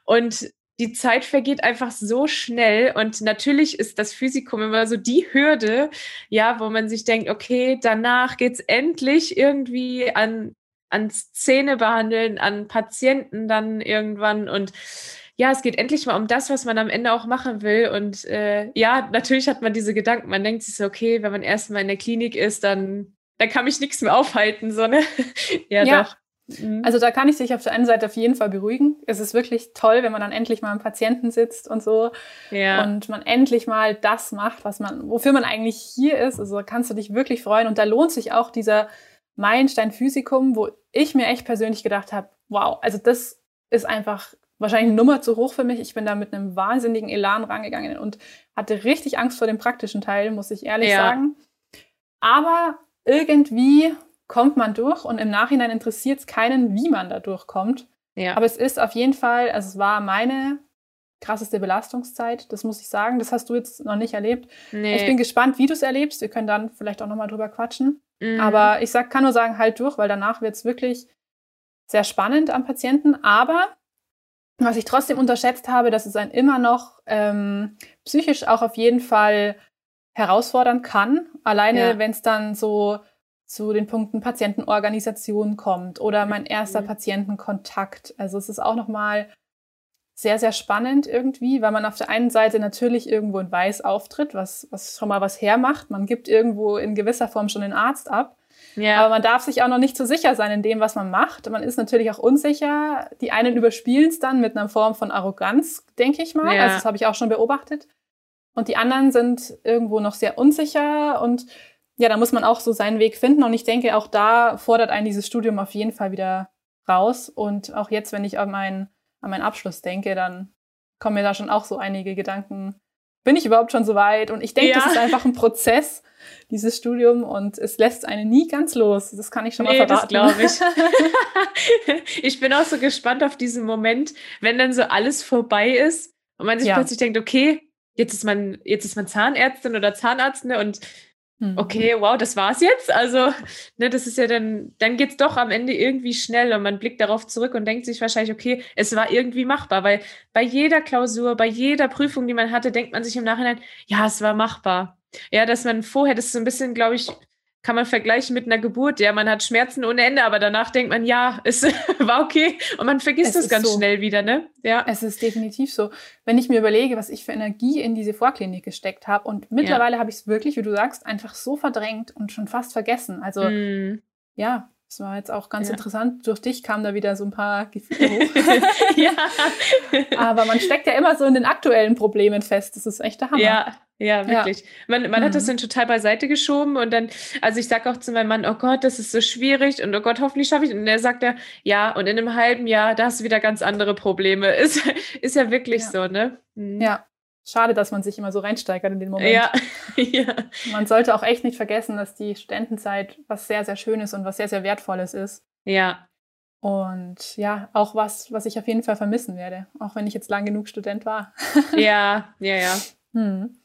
Und die Zeit vergeht einfach so schnell und natürlich ist das Physikum immer so die Hürde, ja, wo man sich denkt, okay, danach geht's endlich irgendwie an ans Zähne behandeln, an Patienten dann irgendwann und ja, es geht endlich mal um das, was man am Ende auch machen will. Und äh, ja, natürlich hat man diese Gedanken. Man denkt sich so, okay, wenn man erstmal in der Klinik ist, dann, dann kann mich nichts mehr aufhalten. So, ne? ja, ja, doch. Mhm. Also da kann ich sich auf der einen Seite auf jeden Fall beruhigen. Es ist wirklich toll, wenn man dann endlich mal am Patienten sitzt und so ja. und man endlich mal das macht, was man, wofür man eigentlich hier ist. Also da kannst du dich wirklich freuen und da lohnt sich auch dieser Meilenstein Physikum, wo ich mir echt persönlich gedacht habe, wow, also das ist einfach wahrscheinlich eine Nummer zu hoch für mich. Ich bin da mit einem wahnsinnigen Elan rangegangen und hatte richtig Angst vor dem praktischen Teil, muss ich ehrlich ja. sagen. Aber irgendwie kommt man durch und im Nachhinein interessiert es keinen, wie man da durchkommt. Ja. Aber es ist auf jeden Fall, also es war meine krasseste Belastungszeit, das muss ich sagen. Das hast du jetzt noch nicht erlebt. Nee. Ich bin gespannt, wie du es erlebst. Wir können dann vielleicht auch nochmal drüber quatschen. Mhm. Aber ich sag, kann nur sagen, halt durch, weil danach wird es wirklich sehr spannend am Patienten. Aber was ich trotzdem unterschätzt habe, dass es einen immer noch ähm, psychisch auch auf jeden Fall herausfordern kann. Alleine, ja. wenn es dann so zu den Punkten Patientenorganisation kommt oder mein erster mhm. Patientenkontakt. Also es ist auch nochmal sehr, sehr spannend irgendwie, weil man auf der einen Seite natürlich irgendwo in Weiß auftritt, was, was schon mal was hermacht. Man gibt irgendwo in gewisser Form schon den Arzt ab. Ja. Aber man darf sich auch noch nicht so sicher sein in dem, was man macht. Man ist natürlich auch unsicher. Die einen überspielen es dann mit einer Form von Arroganz, denke ich mal. Ja. Also das habe ich auch schon beobachtet. Und die anderen sind irgendwo noch sehr unsicher und ja, da muss man auch so seinen Weg finden. Und ich denke, auch da fordert einen dieses Studium auf jeden Fall wieder raus. Und auch jetzt, wenn ich an meinen, an meinen Abschluss denke, dann kommen mir da schon auch so einige Gedanken. Bin ich überhaupt schon so weit? Und ich denke, ja. das ist einfach ein Prozess, dieses Studium, und es lässt einen nie ganz los. Das kann ich schon nee, mal verraten. Glaube ich. ich bin auch so gespannt auf diesen Moment, wenn dann so alles vorbei ist und man sich ja. plötzlich denkt, okay, jetzt ist man, jetzt ist man Zahnärztin oder Zahnarzt ne, und. Okay, wow, das war's jetzt. Also, ne, das ist ja dann, dann geht's doch am Ende irgendwie schnell und man blickt darauf zurück und denkt sich wahrscheinlich, okay, es war irgendwie machbar, weil bei jeder Klausur, bei jeder Prüfung, die man hatte, denkt man sich im Nachhinein, ja, es war machbar. Ja, dass man vorher, das ist so ein bisschen, glaube ich, kann man vergleichen mit einer Geburt. Ja, man hat Schmerzen ohne Ende, aber danach denkt man, ja, es war okay und man vergisst es das ganz so. schnell wieder, ne? Ja. Es ist definitiv so. Wenn ich mir überlege, was ich für Energie in diese Vorklinik gesteckt habe und mittlerweile ja. habe ich es wirklich, wie du sagst, einfach so verdrängt und schon fast vergessen. Also mm. ja, es war jetzt auch ganz ja. interessant. Durch dich kamen da wieder so ein paar Gefühle hoch. ja. Aber man steckt ja immer so in den aktuellen Problemen fest. Das ist echt der Hammer. Ja, Ja, wirklich. Ja. Man, man mhm. hat das mhm. dann total beiseite geschoben und dann, also ich sage auch zu meinem Mann, oh Gott, das ist so schwierig und oh Gott, hoffentlich schaffe ich. Und er sagt ja, ja, und in einem halben Jahr, da hast du wieder ganz andere Probleme. Ist, ist ja wirklich ja. so, ne? Mhm. Ja. Schade, dass man sich immer so reinsteigert in den Moment. Ja. ja. Man sollte auch echt nicht vergessen, dass die Studentenzeit was sehr, sehr Schönes und was sehr, sehr Wertvolles ist. Ja. Und ja, auch was, was ich auf jeden Fall vermissen werde, auch wenn ich jetzt lang genug Student war. ja, ja, ja. Hm.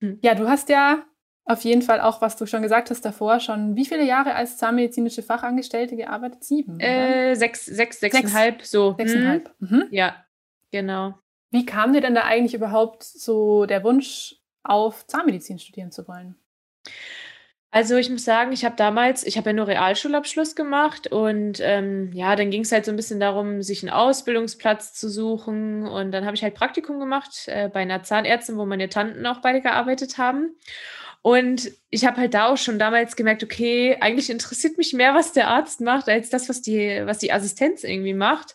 Hm. Ja, du hast ja auf jeden Fall auch, was du schon gesagt hast davor, schon wie viele Jahre als zahnmedizinische Fachangestellte gearbeitet? Sieben? Äh, sechs, sechs, sechseinhalb, sechs, so. Sechseinhalb. Mhm. Mhm. Ja, genau. Wie kam dir denn da eigentlich überhaupt so der Wunsch auf Zahnmedizin studieren zu wollen? Also ich muss sagen, ich habe damals, ich habe ja nur Realschulabschluss gemacht und ähm, ja, dann ging es halt so ein bisschen darum, sich einen Ausbildungsplatz zu suchen und dann habe ich halt Praktikum gemacht äh, bei einer Zahnärztin, wo meine Tanten auch beide gearbeitet haben. Und ich habe halt da auch schon damals gemerkt, okay, eigentlich interessiert mich mehr, was der Arzt macht, als das, was die, was die Assistenz irgendwie macht.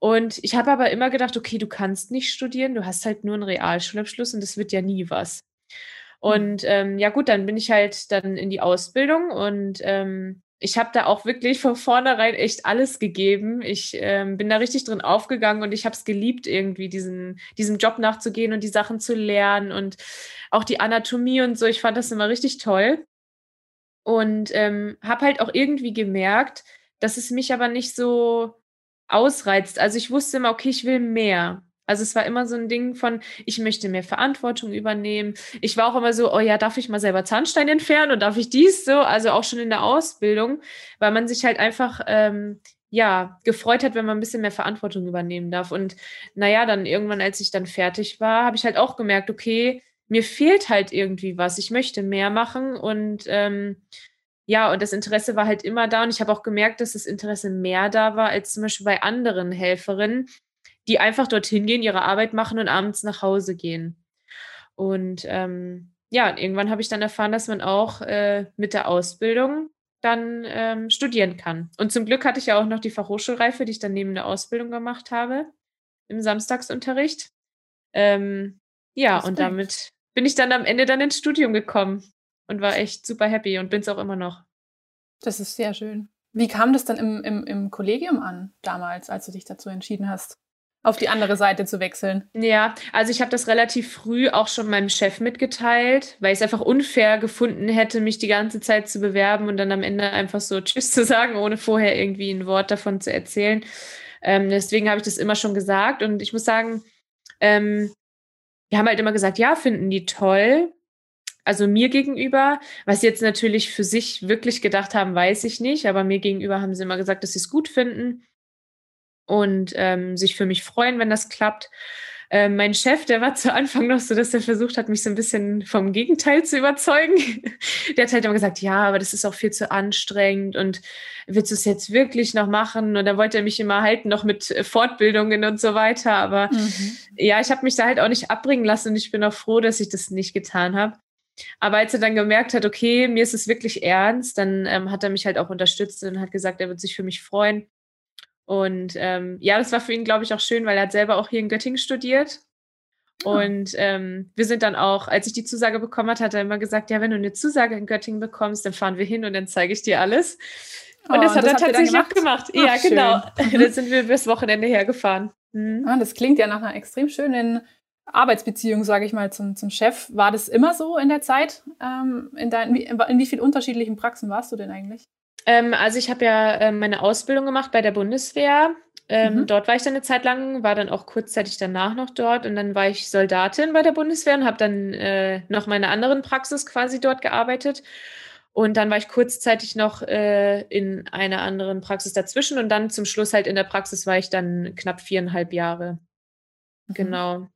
Und ich habe aber immer gedacht, okay, du kannst nicht studieren, du hast halt nur einen Realschulabschluss und das wird ja nie was. Hm. Und ähm, ja gut, dann bin ich halt dann in die Ausbildung und ähm, ich habe da auch wirklich von vornherein echt alles gegeben. Ich ähm, bin da richtig drin aufgegangen und ich habe es geliebt, irgendwie diesen, diesem Job nachzugehen und die Sachen zu lernen und auch die Anatomie und so. Ich fand das immer richtig toll. Und ähm, habe halt auch irgendwie gemerkt, dass es mich aber nicht so ausreizt. Also ich wusste immer, okay, ich will mehr. Also es war immer so ein Ding von, ich möchte mehr Verantwortung übernehmen. Ich war auch immer so, oh ja, darf ich mal selber Zahnstein entfernen und darf ich dies so? Also auch schon in der Ausbildung, weil man sich halt einfach, ähm, ja, gefreut hat, wenn man ein bisschen mehr Verantwortung übernehmen darf. Und naja, dann irgendwann, als ich dann fertig war, habe ich halt auch gemerkt, okay, mir fehlt halt irgendwie was. Ich möchte mehr machen und ähm, ja, und das Interesse war halt immer da. Und ich habe auch gemerkt, dass das Interesse mehr da war als zum Beispiel bei anderen Helferinnen, die einfach dorthin gehen, ihre Arbeit machen und abends nach Hause gehen. Und ähm, ja, irgendwann habe ich dann erfahren, dass man auch äh, mit der Ausbildung dann ähm, studieren kann. Und zum Glück hatte ich ja auch noch die Fachhochschulreife, die ich dann neben der Ausbildung gemacht habe, im Samstagsunterricht. Ähm, ja, und damit bin ich dann am Ende dann ins Studium gekommen und war echt super happy und bin es auch immer noch. Das ist sehr schön. Wie kam das dann im, im, im Kollegium an damals, als du dich dazu entschieden hast? auf die andere Seite zu wechseln? Ja, also ich habe das relativ früh auch schon meinem Chef mitgeteilt, weil ich es einfach unfair gefunden hätte, mich die ganze Zeit zu bewerben und dann am Ende einfach so Tschüss zu sagen, ohne vorher irgendwie ein Wort davon zu erzählen. Ähm, deswegen habe ich das immer schon gesagt und ich muss sagen, ähm, wir haben halt immer gesagt, ja, finden die toll. Also mir gegenüber, was sie jetzt natürlich für sich wirklich gedacht haben, weiß ich nicht, aber mir gegenüber haben sie immer gesagt, dass sie es gut finden und ähm, sich für mich freuen, wenn das klappt. Ähm, mein Chef, der war zu Anfang noch so, dass er versucht hat, mich so ein bisschen vom Gegenteil zu überzeugen. der hat halt immer gesagt, ja, aber das ist auch viel zu anstrengend und willst du es jetzt wirklich noch machen? Und dann wollte er mich immer halten, noch mit Fortbildungen und so weiter. Aber mhm. ja, ich habe mich da halt auch nicht abbringen lassen und ich bin auch froh, dass ich das nicht getan habe. Aber als er dann gemerkt hat, okay, mir ist es wirklich ernst, dann ähm, hat er mich halt auch unterstützt und hat gesagt, er wird sich für mich freuen. Und ähm, ja, das war für ihn, glaube ich, auch schön, weil er hat selber auch hier in Göttingen studiert. Oh. Und ähm, wir sind dann auch, als ich die Zusage bekommen hat, hat er immer gesagt, ja, wenn du eine Zusage in Göttingen bekommst, dann fahren wir hin und dann zeige ich dir alles. Und oh, das hat das er tatsächlich auch gemacht. Ach, ja, schön. genau. Dann sind wir bis Wochenende hergefahren. Mhm. Ah, das klingt ja nach einer extrem schönen Arbeitsbeziehung, sage ich mal, zum, zum Chef. War das immer so in der Zeit? Ähm, in, dein, in, wie vielen unterschiedlichen Praxen warst du denn eigentlich? Ähm, also ich habe ja äh, meine Ausbildung gemacht bei der Bundeswehr. Ähm, mhm. Dort war ich dann eine Zeit lang, war dann auch kurzzeitig danach noch dort und dann war ich Soldatin bei der Bundeswehr und habe dann äh, noch meine anderen Praxis quasi dort gearbeitet. Und dann war ich kurzzeitig noch äh, in einer anderen Praxis dazwischen und dann zum Schluss halt in der Praxis war ich dann knapp viereinhalb Jahre. Mhm. Genau.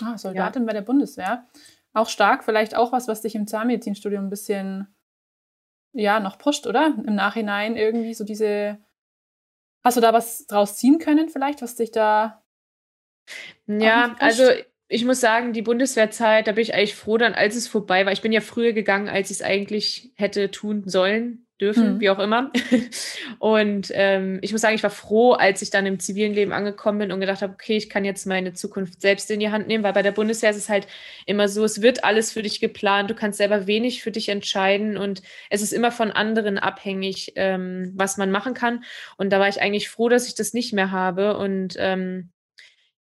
Ah, Soldatin ja. bei der Bundeswehr. Auch stark, vielleicht auch was, was dich im Zahnmedizinstudium ein bisschen ja noch pusht, oder? Im Nachhinein irgendwie so diese. Hast du da was draus ziehen können, vielleicht, was dich da. Ja, also ich muss sagen, die Bundeswehrzeit, da bin ich eigentlich froh dann, als es vorbei war. Ich bin ja früher gegangen, als ich es eigentlich hätte tun sollen dürfen, mhm. wie auch immer. Und ähm, ich muss sagen, ich war froh, als ich dann im zivilen Leben angekommen bin und gedacht habe, okay, ich kann jetzt meine Zukunft selbst in die Hand nehmen, weil bei der Bundeswehr ist es halt immer so, es wird alles für dich geplant, du kannst selber wenig für dich entscheiden und es ist immer von anderen abhängig, ähm, was man machen kann. Und da war ich eigentlich froh, dass ich das nicht mehr habe und ähm,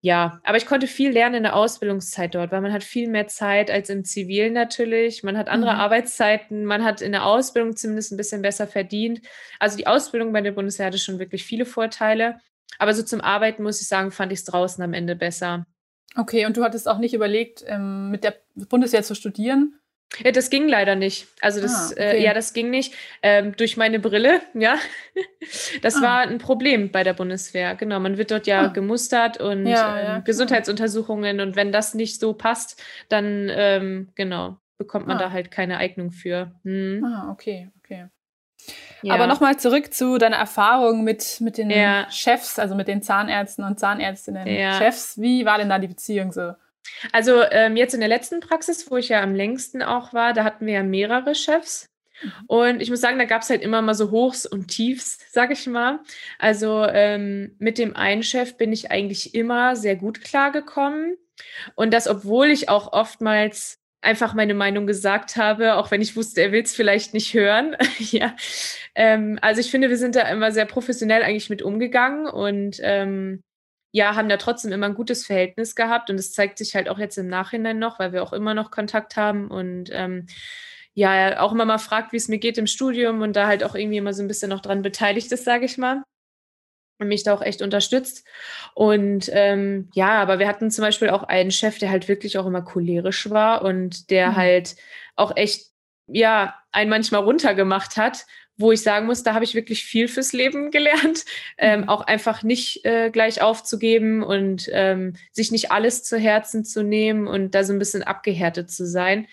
ja, aber ich konnte viel lernen in der Ausbildungszeit dort, weil man hat viel mehr Zeit als im Zivil natürlich. Man hat andere mhm. Arbeitszeiten, man hat in der Ausbildung zumindest ein bisschen besser verdient. Also die Ausbildung bei der Bundeswehr hatte schon wirklich viele Vorteile. Aber so zum Arbeiten muss ich sagen, fand ich es draußen am Ende besser. Okay, und du hattest auch nicht überlegt, ähm, mit der Bundeswehr zu studieren? Ja, das ging leider nicht. Also das, ah, äh, okay. äh, ja, das ging nicht ähm, durch meine Brille. Ja, das ah. war ein Problem bei der Bundeswehr. Genau, man wird dort ja ah. gemustert und ja, ja, ähm, Gesundheitsuntersuchungen und wenn das nicht so passt, dann ähm, genau bekommt man ah. da halt keine Eignung für. Hm. Ah, okay, okay. Ja. Aber nochmal zurück zu deiner Erfahrung mit, mit den Chefs, also mit den Zahnärzten und Zahnärztinnen. Chefs, wie war denn da die Beziehung so? Also ähm, jetzt in der letzten Praxis, wo ich ja am längsten auch war, da hatten wir ja mehrere Chefs. Mhm. Und ich muss sagen, da gab es halt immer mal so Hochs und Tiefs, sag ich mal. Also ähm, mit dem einen Chef bin ich eigentlich immer sehr gut klargekommen. Und das, obwohl ich auch oftmals einfach meine Meinung gesagt habe, auch wenn ich wusste, er will es vielleicht nicht hören. ja. Ähm, also ich finde, wir sind da immer sehr professionell eigentlich mit umgegangen und ähm, ja, haben da trotzdem immer ein gutes Verhältnis gehabt und es zeigt sich halt auch jetzt im Nachhinein noch, weil wir auch immer noch Kontakt haben und ähm, ja, auch immer mal fragt, wie es mir geht im Studium und da halt auch irgendwie immer so ein bisschen noch dran beteiligt ist, sage ich mal. Und mich da auch echt unterstützt. Und ähm, ja, aber wir hatten zum Beispiel auch einen Chef, der halt wirklich auch immer cholerisch war und der mhm. halt auch echt, ja, einen manchmal runtergemacht hat wo ich sagen muss, da habe ich wirklich viel fürs Leben gelernt. Ähm, mhm. auch einfach nicht äh, gleich aufzugeben und ähm, sich nicht alles zu Herzen zu nehmen und da so ein bisschen abgehärtet zu sein.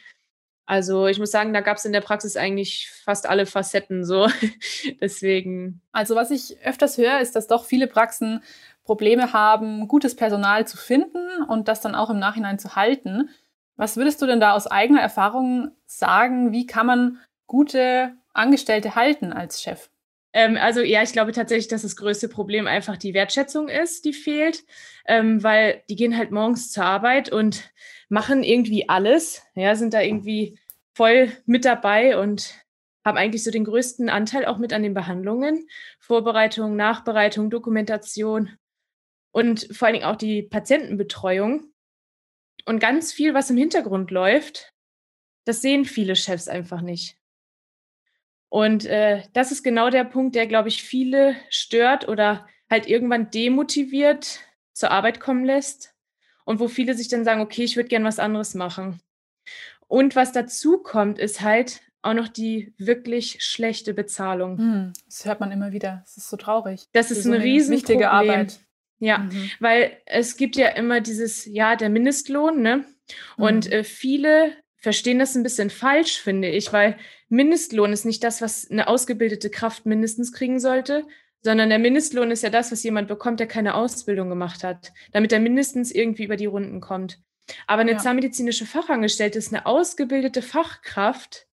Also ich muss sagen, da gab es in der Praxis eigentlich fast alle Facetten so. Deswegen. Also was ich öfters höre, ist, dass doch viele Praxen Probleme haben, gutes Personal zu finden und das dann auch im Nachhinein zu halten. Was würdest du denn da aus eigener Erfahrung sagen? Wie kann man gute Angestellte halten als Chef? Ähm, also ja, ich glaube tatsächlich, dass das größte Problem einfach die Wertschätzung ist, die fehlt, ähm, weil die gehen halt morgens zur Arbeit und machen irgendwie alles, ja, sind da irgendwie voll mit dabei und haben eigentlich so den größten Anteil auch mit an den Behandlungen, Vorbereitung, Nachbereitung, Dokumentation und vor allen Dingen auch die Patientenbetreuung. Und ganz viel, was im Hintergrund läuft, das sehen viele Chefs einfach nicht. Und äh, das ist genau der Punkt, der, glaube ich, viele stört oder halt irgendwann demotiviert zur Arbeit kommen lässt. Und wo viele sich dann sagen, okay, ich würde gern was anderes machen. Und was dazu kommt, ist halt auch noch die wirklich schlechte Bezahlung. Hm, das hört man immer wieder. Das ist so traurig. Das ist so ein riesen wichtige Arbeit. Ja, mhm. weil es gibt ja immer dieses, ja, der Mindestlohn, ne? Und mhm. äh, viele verstehen das ein bisschen falsch, finde ich, weil Mindestlohn ist nicht das, was eine ausgebildete Kraft mindestens kriegen sollte, sondern der Mindestlohn ist ja das, was jemand bekommt, der keine Ausbildung gemacht hat, damit er mindestens irgendwie über die Runden kommt. Aber eine ja. zahnmedizinische Fachangestellte ist eine ausgebildete Fachkraft,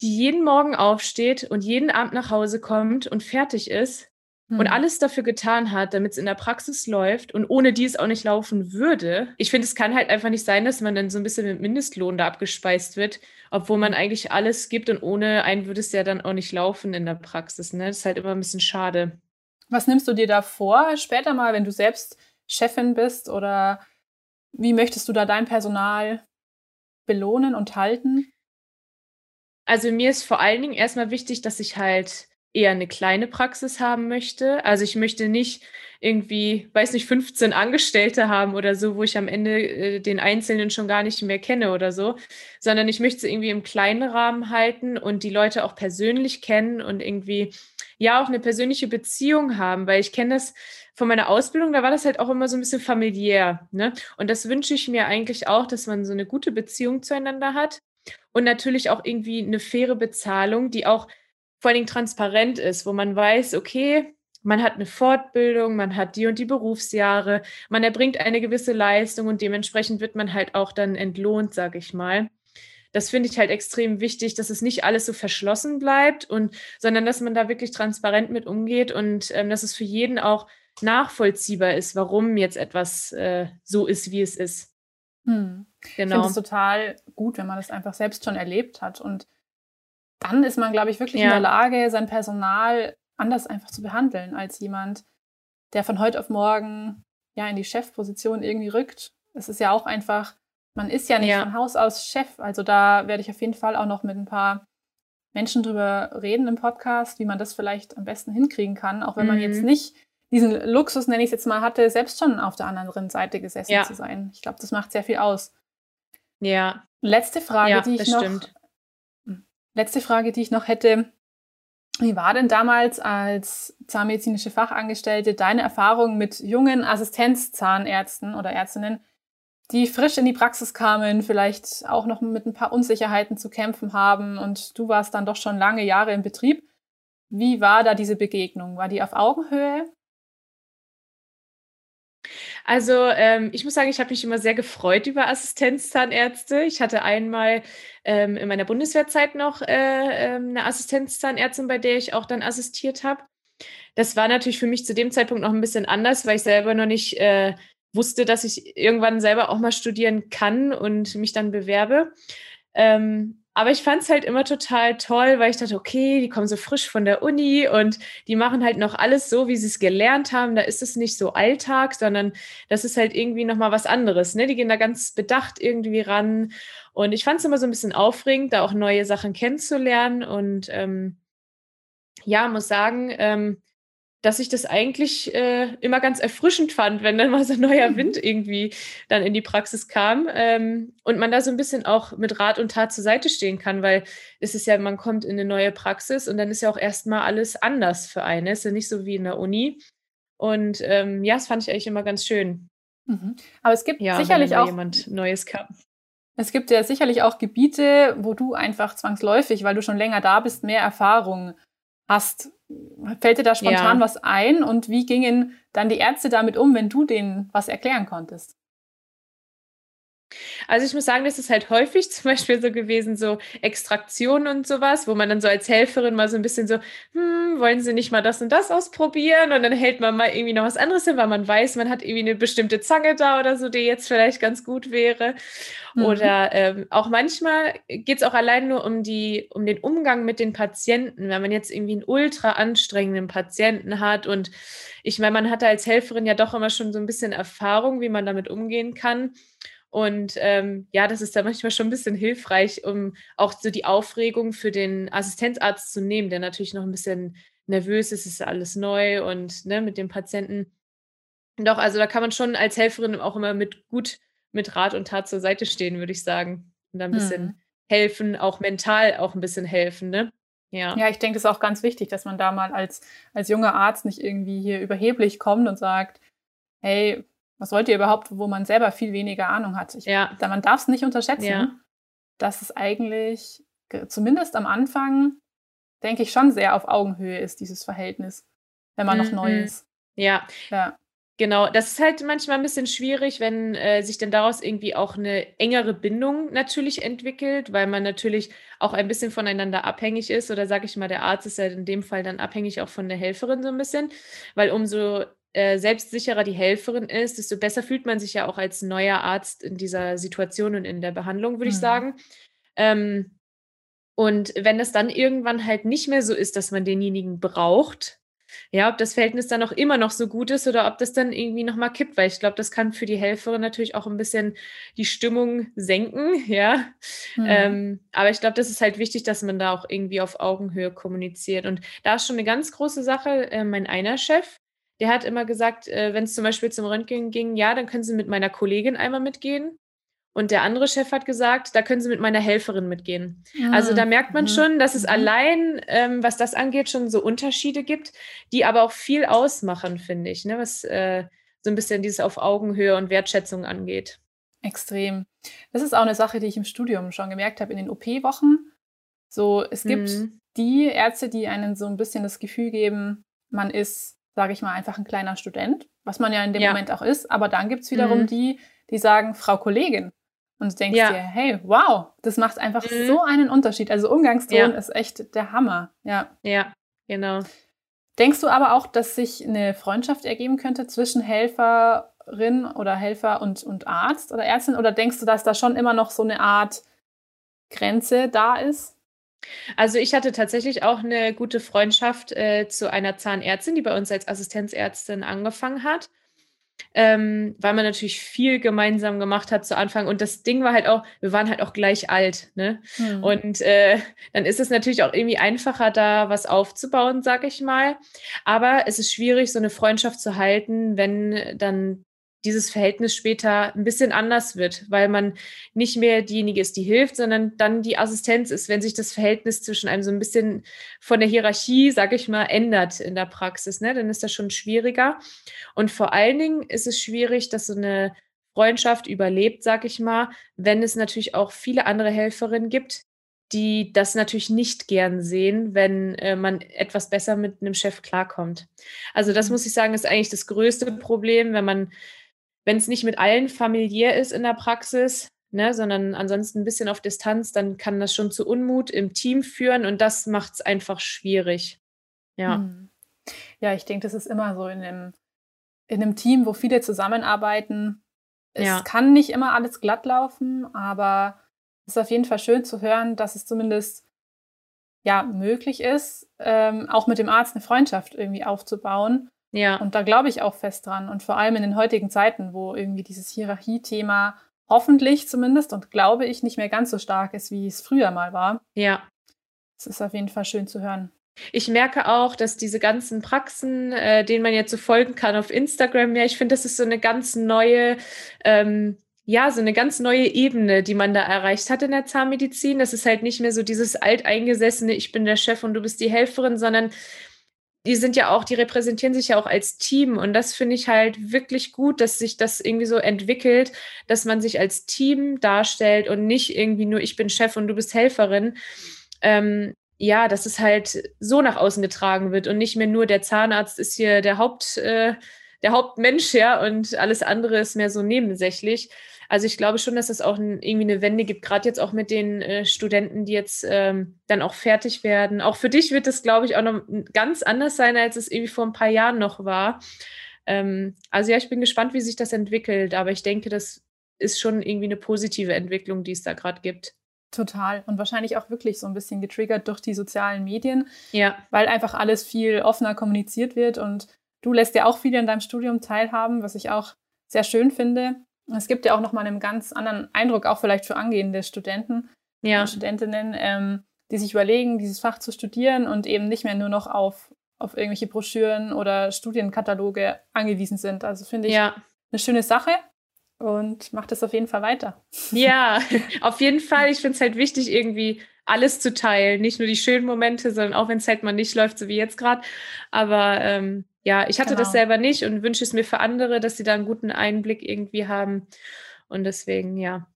die jeden Morgen aufsteht und jeden Abend nach Hause kommt und fertig ist hm. und alles dafür getan hat, damit es in der Praxis läuft und ohne die es auch nicht laufen würde. Ich finde, es kann halt einfach nicht sein, dass man dann so ein bisschen mit Mindestlohn da abgespeist wird, obwohl man eigentlich alles gibt und ohne einen würde es ja dann auch nicht laufen in der Praxis. Ne? Das ist halt immer ein bisschen schade. Was nimmst du dir da vor, später mal, wenn du selbst Chefin bist oder wie möchtest du da dein Personal belohnen und halten? Also mir ist vor allen Dingen erstmal wichtig, dass ich halt eher eine kleine Praxis haben möchte. Also ich möchte nicht irgendwie, weiß nicht, 15 Angestellte haben oder so, wo ich am Ende äh, den Einzelnen schon gar nicht mehr kenne oder so, sondern ich möchte sie irgendwie im kleinen Rahmen halten und die Leute auch persönlich kennen und irgendwie ja auch eine persönliche Beziehung haben, weil ich kenne das von meiner Ausbildung, da war das halt auch immer so ein bisschen familiär. Ne? Und das wünsche ich mir eigentlich auch, dass man so eine gute Beziehung zueinander hat und natürlich auch irgendwie eine faire Bezahlung, die auch vor allen Dingen transparent ist, wo man weiß, okay, man hat eine Fortbildung, man hat die und die Berufsjahre, man erbringt eine gewisse Leistung und dementsprechend wird man halt auch dann entlohnt, sage ich mal. das finde ich halt extrem wichtig, dass es nicht alles so verschlossen bleibt und, sondern dass man da wirklich transparent mit umgeht und ähm, dass es für jeden auch nachvollziehbar ist, warum jetzt etwas äh, so ist, wie es ist. Hm. Genau. Ich finde es total gut, wenn man das einfach selbst schon erlebt hat. Und dann ist man, glaube ich, wirklich ja. in der Lage, sein Personal anders einfach zu behandeln als jemand, der von heute auf morgen ja in die Chefposition irgendwie rückt. Es ist ja auch einfach, man ist ja nicht ja. von Haus aus Chef. Also da werde ich auf jeden Fall auch noch mit ein paar Menschen drüber reden im Podcast, wie man das vielleicht am besten hinkriegen kann, auch wenn mhm. man jetzt mhm. nicht diesen Luxus, nenne ich es jetzt mal, hatte, selbst schon auf der anderen Seite gesessen ja. zu sein. Ich glaube, das macht sehr viel aus. Ja. Letzte Frage, ja, die ich noch. Stimmt. Letzte Frage, die ich noch hätte. Wie war denn damals als zahnmedizinische Fachangestellte deine Erfahrung mit jungen Assistenzzahnärzten oder Ärztinnen, die frisch in die Praxis kamen, vielleicht auch noch mit ein paar Unsicherheiten zu kämpfen haben und du warst dann doch schon lange Jahre im Betrieb? Wie war da diese Begegnung? War die auf Augenhöhe? Also ähm, ich muss sagen, ich habe mich immer sehr gefreut über Assistenzzahnärzte. Ich hatte einmal ähm, in meiner Bundeswehrzeit noch äh, äh, eine Assistenzzahnärztin, bei der ich auch dann assistiert habe. Das war natürlich für mich zu dem Zeitpunkt noch ein bisschen anders, weil ich selber noch nicht äh, wusste, dass ich irgendwann selber auch mal studieren kann und mich dann bewerbe. Ähm, aber ich fand es halt immer total toll, weil ich dachte, okay, die kommen so frisch von der Uni und die machen halt noch alles so, wie sie es gelernt haben. Da ist es nicht so Alltag, sondern das ist halt irgendwie nochmal was anderes. Ne? Die gehen da ganz bedacht irgendwie ran. Und ich fand es immer so ein bisschen aufregend, da auch neue Sachen kennenzulernen. Und ähm, ja, muss sagen, ähm, dass ich das eigentlich äh, immer ganz erfrischend fand, wenn dann mal so ein neuer mhm. Wind irgendwie dann in die Praxis kam ähm, und man da so ein bisschen auch mit Rat und Tat zur Seite stehen kann, weil es ist ja, man kommt in eine neue Praxis und dann ist ja auch erstmal alles anders für einen. Es ist ja nicht so wie in der Uni. Und ähm, ja, das fand ich eigentlich immer ganz schön. Mhm. Aber es gibt ja, sicherlich auch jemand Neues kam. Es gibt ja sicherlich auch Gebiete, wo du einfach zwangsläufig, weil du schon länger da bist, mehr Erfahrung hast. Fällt dir da spontan ja. was ein und wie gingen dann die Ärzte damit um, wenn du denen was erklären konntest? Also ich muss sagen, das ist halt häufig zum Beispiel so gewesen, so Extraktionen und sowas, wo man dann so als Helferin mal so ein bisschen so, hm, wollen Sie nicht mal das und das ausprobieren? Und dann hält man mal irgendwie noch was anderes hin, weil man weiß, man hat irgendwie eine bestimmte Zange da oder so, die jetzt vielleicht ganz gut wäre. Mhm. Oder ähm, auch manchmal geht es auch allein nur um die, um den Umgang mit den Patienten, wenn man jetzt irgendwie einen ultra anstrengenden Patienten hat und ich meine, man hatte als Helferin ja doch immer schon so ein bisschen Erfahrung, wie man damit umgehen kann. Und ähm, ja, das ist da manchmal schon ein bisschen hilfreich, um auch so die Aufregung für den Assistenzarzt zu nehmen, der natürlich noch ein bisschen nervös ist, es ist alles neu und ne, mit dem Patienten. Doch, also da kann man schon als Helferin auch immer mit gut mit Rat und Tat zur Seite stehen, würde ich sagen. Und da ein bisschen hm. helfen, auch mental auch ein bisschen helfen, ne? Ja. Ja, ich denke, es ist auch ganz wichtig, dass man da mal als, als junger Arzt nicht irgendwie hier überheblich kommt und sagt, hey, was wollt ihr überhaupt, wo man selber viel weniger Ahnung hat? Ich, ja. da, man darf es nicht unterschätzen, ja. dass es eigentlich, zumindest am Anfang, denke ich, schon sehr auf Augenhöhe ist, dieses Verhältnis, wenn man mhm. noch neu ist. Ja. ja. Genau, das ist halt manchmal ein bisschen schwierig, wenn äh, sich dann daraus irgendwie auch eine engere Bindung natürlich entwickelt, weil man natürlich auch ein bisschen voneinander abhängig ist. Oder sage ich mal, der Arzt ist ja in dem Fall dann abhängig auch von der Helferin so ein bisschen, weil umso äh, selbstsicherer die Helferin ist, desto besser fühlt man sich ja auch als neuer Arzt in dieser Situation und in der Behandlung, würde mhm. ich sagen. Ähm, und wenn es dann irgendwann halt nicht mehr so ist, dass man denjenigen braucht, ja, ob das Verhältnis dann auch immer noch so gut ist oder ob das dann irgendwie nochmal kippt, weil ich glaube, das kann für die Helferin natürlich auch ein bisschen die Stimmung senken, ja. Mhm. Ähm, aber ich glaube, das ist halt wichtig, dass man da auch irgendwie auf Augenhöhe kommuniziert. Und da ist schon eine ganz große Sache, äh, mein einer Chef, der hat immer gesagt, äh, wenn es zum Beispiel zum Röntgen ging, ja, dann können Sie mit meiner Kollegin einmal mitgehen. Und der andere Chef hat gesagt, da können Sie mit meiner Helferin mitgehen. Mhm. Also da merkt man schon, dass es allein, ähm, was das angeht, schon so Unterschiede gibt, die aber auch viel ausmachen, finde ich, ne? was äh, so ein bisschen dieses auf Augenhöhe und Wertschätzung angeht. Extrem. Das ist auch eine Sache, die ich im Studium schon gemerkt habe in den OP-Wochen. So, es gibt mhm. die Ärzte, die einen so ein bisschen das Gefühl geben, man ist sage ich mal, einfach ein kleiner Student, was man ja in dem ja. Moment auch ist. Aber dann gibt's wiederum mhm. die, die sagen, Frau Kollegin. Und du denkst ja. dir, hey, wow, das macht einfach mhm. so einen Unterschied. Also Umgangston ja. ist echt der Hammer. Ja. Ja, genau. Denkst du aber auch, dass sich eine Freundschaft ergeben könnte zwischen Helferin oder Helfer und, und Arzt oder Ärztin? Oder denkst du, dass da schon immer noch so eine Art Grenze da ist? Also ich hatte tatsächlich auch eine gute Freundschaft äh, zu einer Zahnärztin, die bei uns als Assistenzärztin angefangen hat ähm, weil man natürlich viel gemeinsam gemacht hat zu Anfang. Und das Ding war halt auch, wir waren halt auch gleich alt. Ne? Mhm. Und äh, dann ist es natürlich auch irgendwie einfacher, da was aufzubauen, sag ich mal. Aber es ist schwierig, so eine Freundschaft zu halten, wenn dann dieses Verhältnis später ein bisschen anders wird, weil man nicht mehr diejenige ist, die hilft, sondern dann die Assistenz ist, wenn sich das Verhältnis zwischen einem so ein bisschen von der Hierarchie, sag ich mal, ändert in der Praxis, ne? dann ist das schon schwieriger. Und vor allen Dingen ist es schwierig, dass so eine Freundschaft überlebt, sag ich mal, wenn es natürlich auch viele andere Helferinnen gibt, die das natürlich nicht gern sehen, wenn äh, man etwas besser mit einem Chef klarkommt. Also das mhm. muss ich sagen, ist eigentlich das größte Problem, wenn man wenn es nicht mit allen familiär ist in der Praxis, ne, sondern ansonsten ein bisschen auf Distanz, dann kann das schon zu Unmut im Team führen und das macht es einfach schwierig. Ja. Hm. Ja, ich denke, das ist immer so in einem, in einem Team, wo viele zusammenarbeiten. Es ja. kann nicht immer alles glatt laufen, aber es ist auf jeden Fall schön zu hören, dass es zumindest ja möglich ist, ähm, auch mit dem Arzt eine Freundschaft irgendwie aufzubauen ja. Und da glaube ich auch fest dran. Und vor allem in den heutigen Zeiten, wo irgendwie dieses Hierarchiethema hoffentlich zumindest und glaube ich nicht mehr ganz so stark ist, wie es früher mal war. Ja. Es ist auf jeden Fall schön zu hören. Ich merke auch, dass diese ganzen Praxen, äh, denen man jetzt so folgen kann auf Instagram, ja, ich finde, das ist so eine ganz neue, ähm, ja, so eine ganz neue Ebene, die man da erreicht hat in der Zahnmedizin. Das ist halt nicht mehr so dieses alteingesessene, ich bin der Chef und du bist die Helferin, sondern die sind ja auch, die repräsentieren sich ja auch als Team. Und das finde ich halt wirklich gut, dass sich das irgendwie so entwickelt, dass man sich als Team darstellt und nicht irgendwie nur ich bin Chef und du bist Helferin. Ähm, ja, dass es halt so nach außen getragen wird und nicht mehr nur der Zahnarzt ist hier der Haupt, äh, der Hauptmensch, ja, und alles andere ist mehr so nebensächlich. Also ich glaube schon, dass es auch ein, irgendwie eine Wende gibt, gerade jetzt auch mit den äh, Studenten, die jetzt ähm, dann auch fertig werden. Auch für dich wird es, glaube ich, auch noch ganz anders sein, als es irgendwie vor ein paar Jahren noch war. Ähm, also ja, ich bin gespannt, wie sich das entwickelt, aber ich denke, das ist schon irgendwie eine positive Entwicklung, die es da gerade gibt. Total. Und wahrscheinlich auch wirklich so ein bisschen getriggert durch die sozialen Medien. Ja. Weil einfach alles viel offener kommuniziert wird und du lässt ja auch viele in deinem Studium teilhaben, was ich auch sehr schön finde. Es gibt ja auch nochmal einen ganz anderen Eindruck, auch vielleicht für angehende Studenten ja. und Studentinnen, ähm, die sich überlegen, dieses Fach zu studieren und eben nicht mehr nur noch auf, auf irgendwelche Broschüren oder Studienkataloge angewiesen sind. Also finde ich ja. eine schöne Sache und macht es auf jeden Fall weiter. Ja, auf jeden Fall. Ich finde es halt wichtig, irgendwie alles zu teilen. Nicht nur die schönen Momente, sondern auch wenn es halt mal nicht läuft, so wie jetzt gerade. Aber ähm, ja, ich hatte genau. das selber nicht und wünsche es mir für andere, dass sie da einen guten Einblick irgendwie haben. Und deswegen, ja.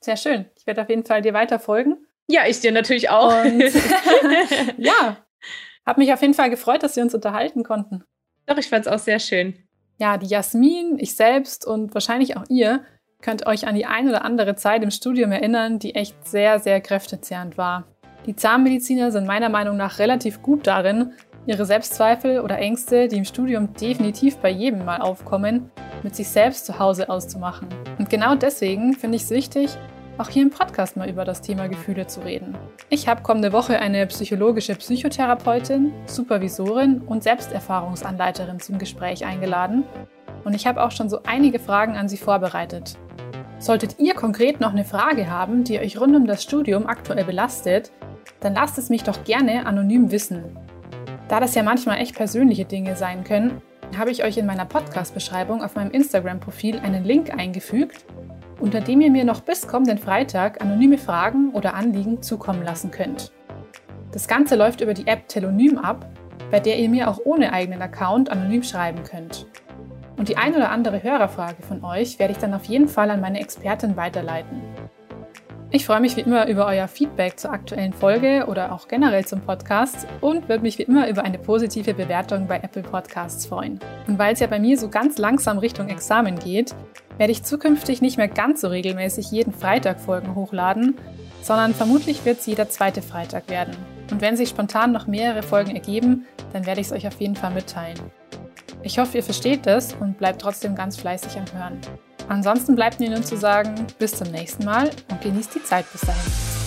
Sehr schön. Ich werde auf jeden Fall dir weiter folgen. Ja, ich dir natürlich auch. ja, habe mich auf jeden Fall gefreut, dass wir uns unterhalten konnten. Doch, ich fand es auch sehr schön. Ja, die Jasmin, ich selbst und wahrscheinlich auch ihr könnt euch an die ein oder andere Zeit im Studium erinnern, die echt sehr, sehr kräftezehrend war. Die Zahnmediziner sind meiner Meinung nach relativ gut darin, ihre Selbstzweifel oder Ängste, die im Studium definitiv bei jedem mal aufkommen, mit sich selbst zu Hause auszumachen. Und genau deswegen finde ich es wichtig, auch hier im Podcast mal über das Thema Gefühle zu reden. Ich habe kommende Woche eine psychologische Psychotherapeutin, Supervisorin und Selbsterfahrungsanleiterin zum Gespräch eingeladen und ich habe auch schon so einige Fragen an sie vorbereitet. Solltet ihr konkret noch eine Frage haben, die euch rund um das Studium aktuell belastet, dann lasst es mich doch gerne anonym wissen. Da das ja manchmal echt persönliche Dinge sein können, habe ich euch in meiner Podcast-Beschreibung auf meinem Instagram-Profil einen Link eingefügt, unter dem ihr mir noch bis kommenden Freitag anonyme Fragen oder Anliegen zukommen lassen könnt. Das Ganze läuft über die App Telonym ab, bei der ihr mir auch ohne eigenen Account anonym schreiben könnt. Und die ein oder andere Hörerfrage von euch werde ich dann auf jeden Fall an meine Expertin weiterleiten. Ich freue mich wie immer über euer Feedback zur aktuellen Folge oder auch generell zum Podcast und würde mich wie immer über eine positive Bewertung bei Apple Podcasts freuen. Und weil es ja bei mir so ganz langsam Richtung Examen geht, werde ich zukünftig nicht mehr ganz so regelmäßig jeden Freitag Folgen hochladen, sondern vermutlich wird es jeder zweite Freitag werden. Und wenn sich spontan noch mehrere Folgen ergeben, dann werde ich es euch auf jeden Fall mitteilen. Ich hoffe, ihr versteht das und bleibt trotzdem ganz fleißig am Hören. Ansonsten bleibt mir nun zu sagen, bis zum nächsten Mal und genießt die Zeit bis dahin.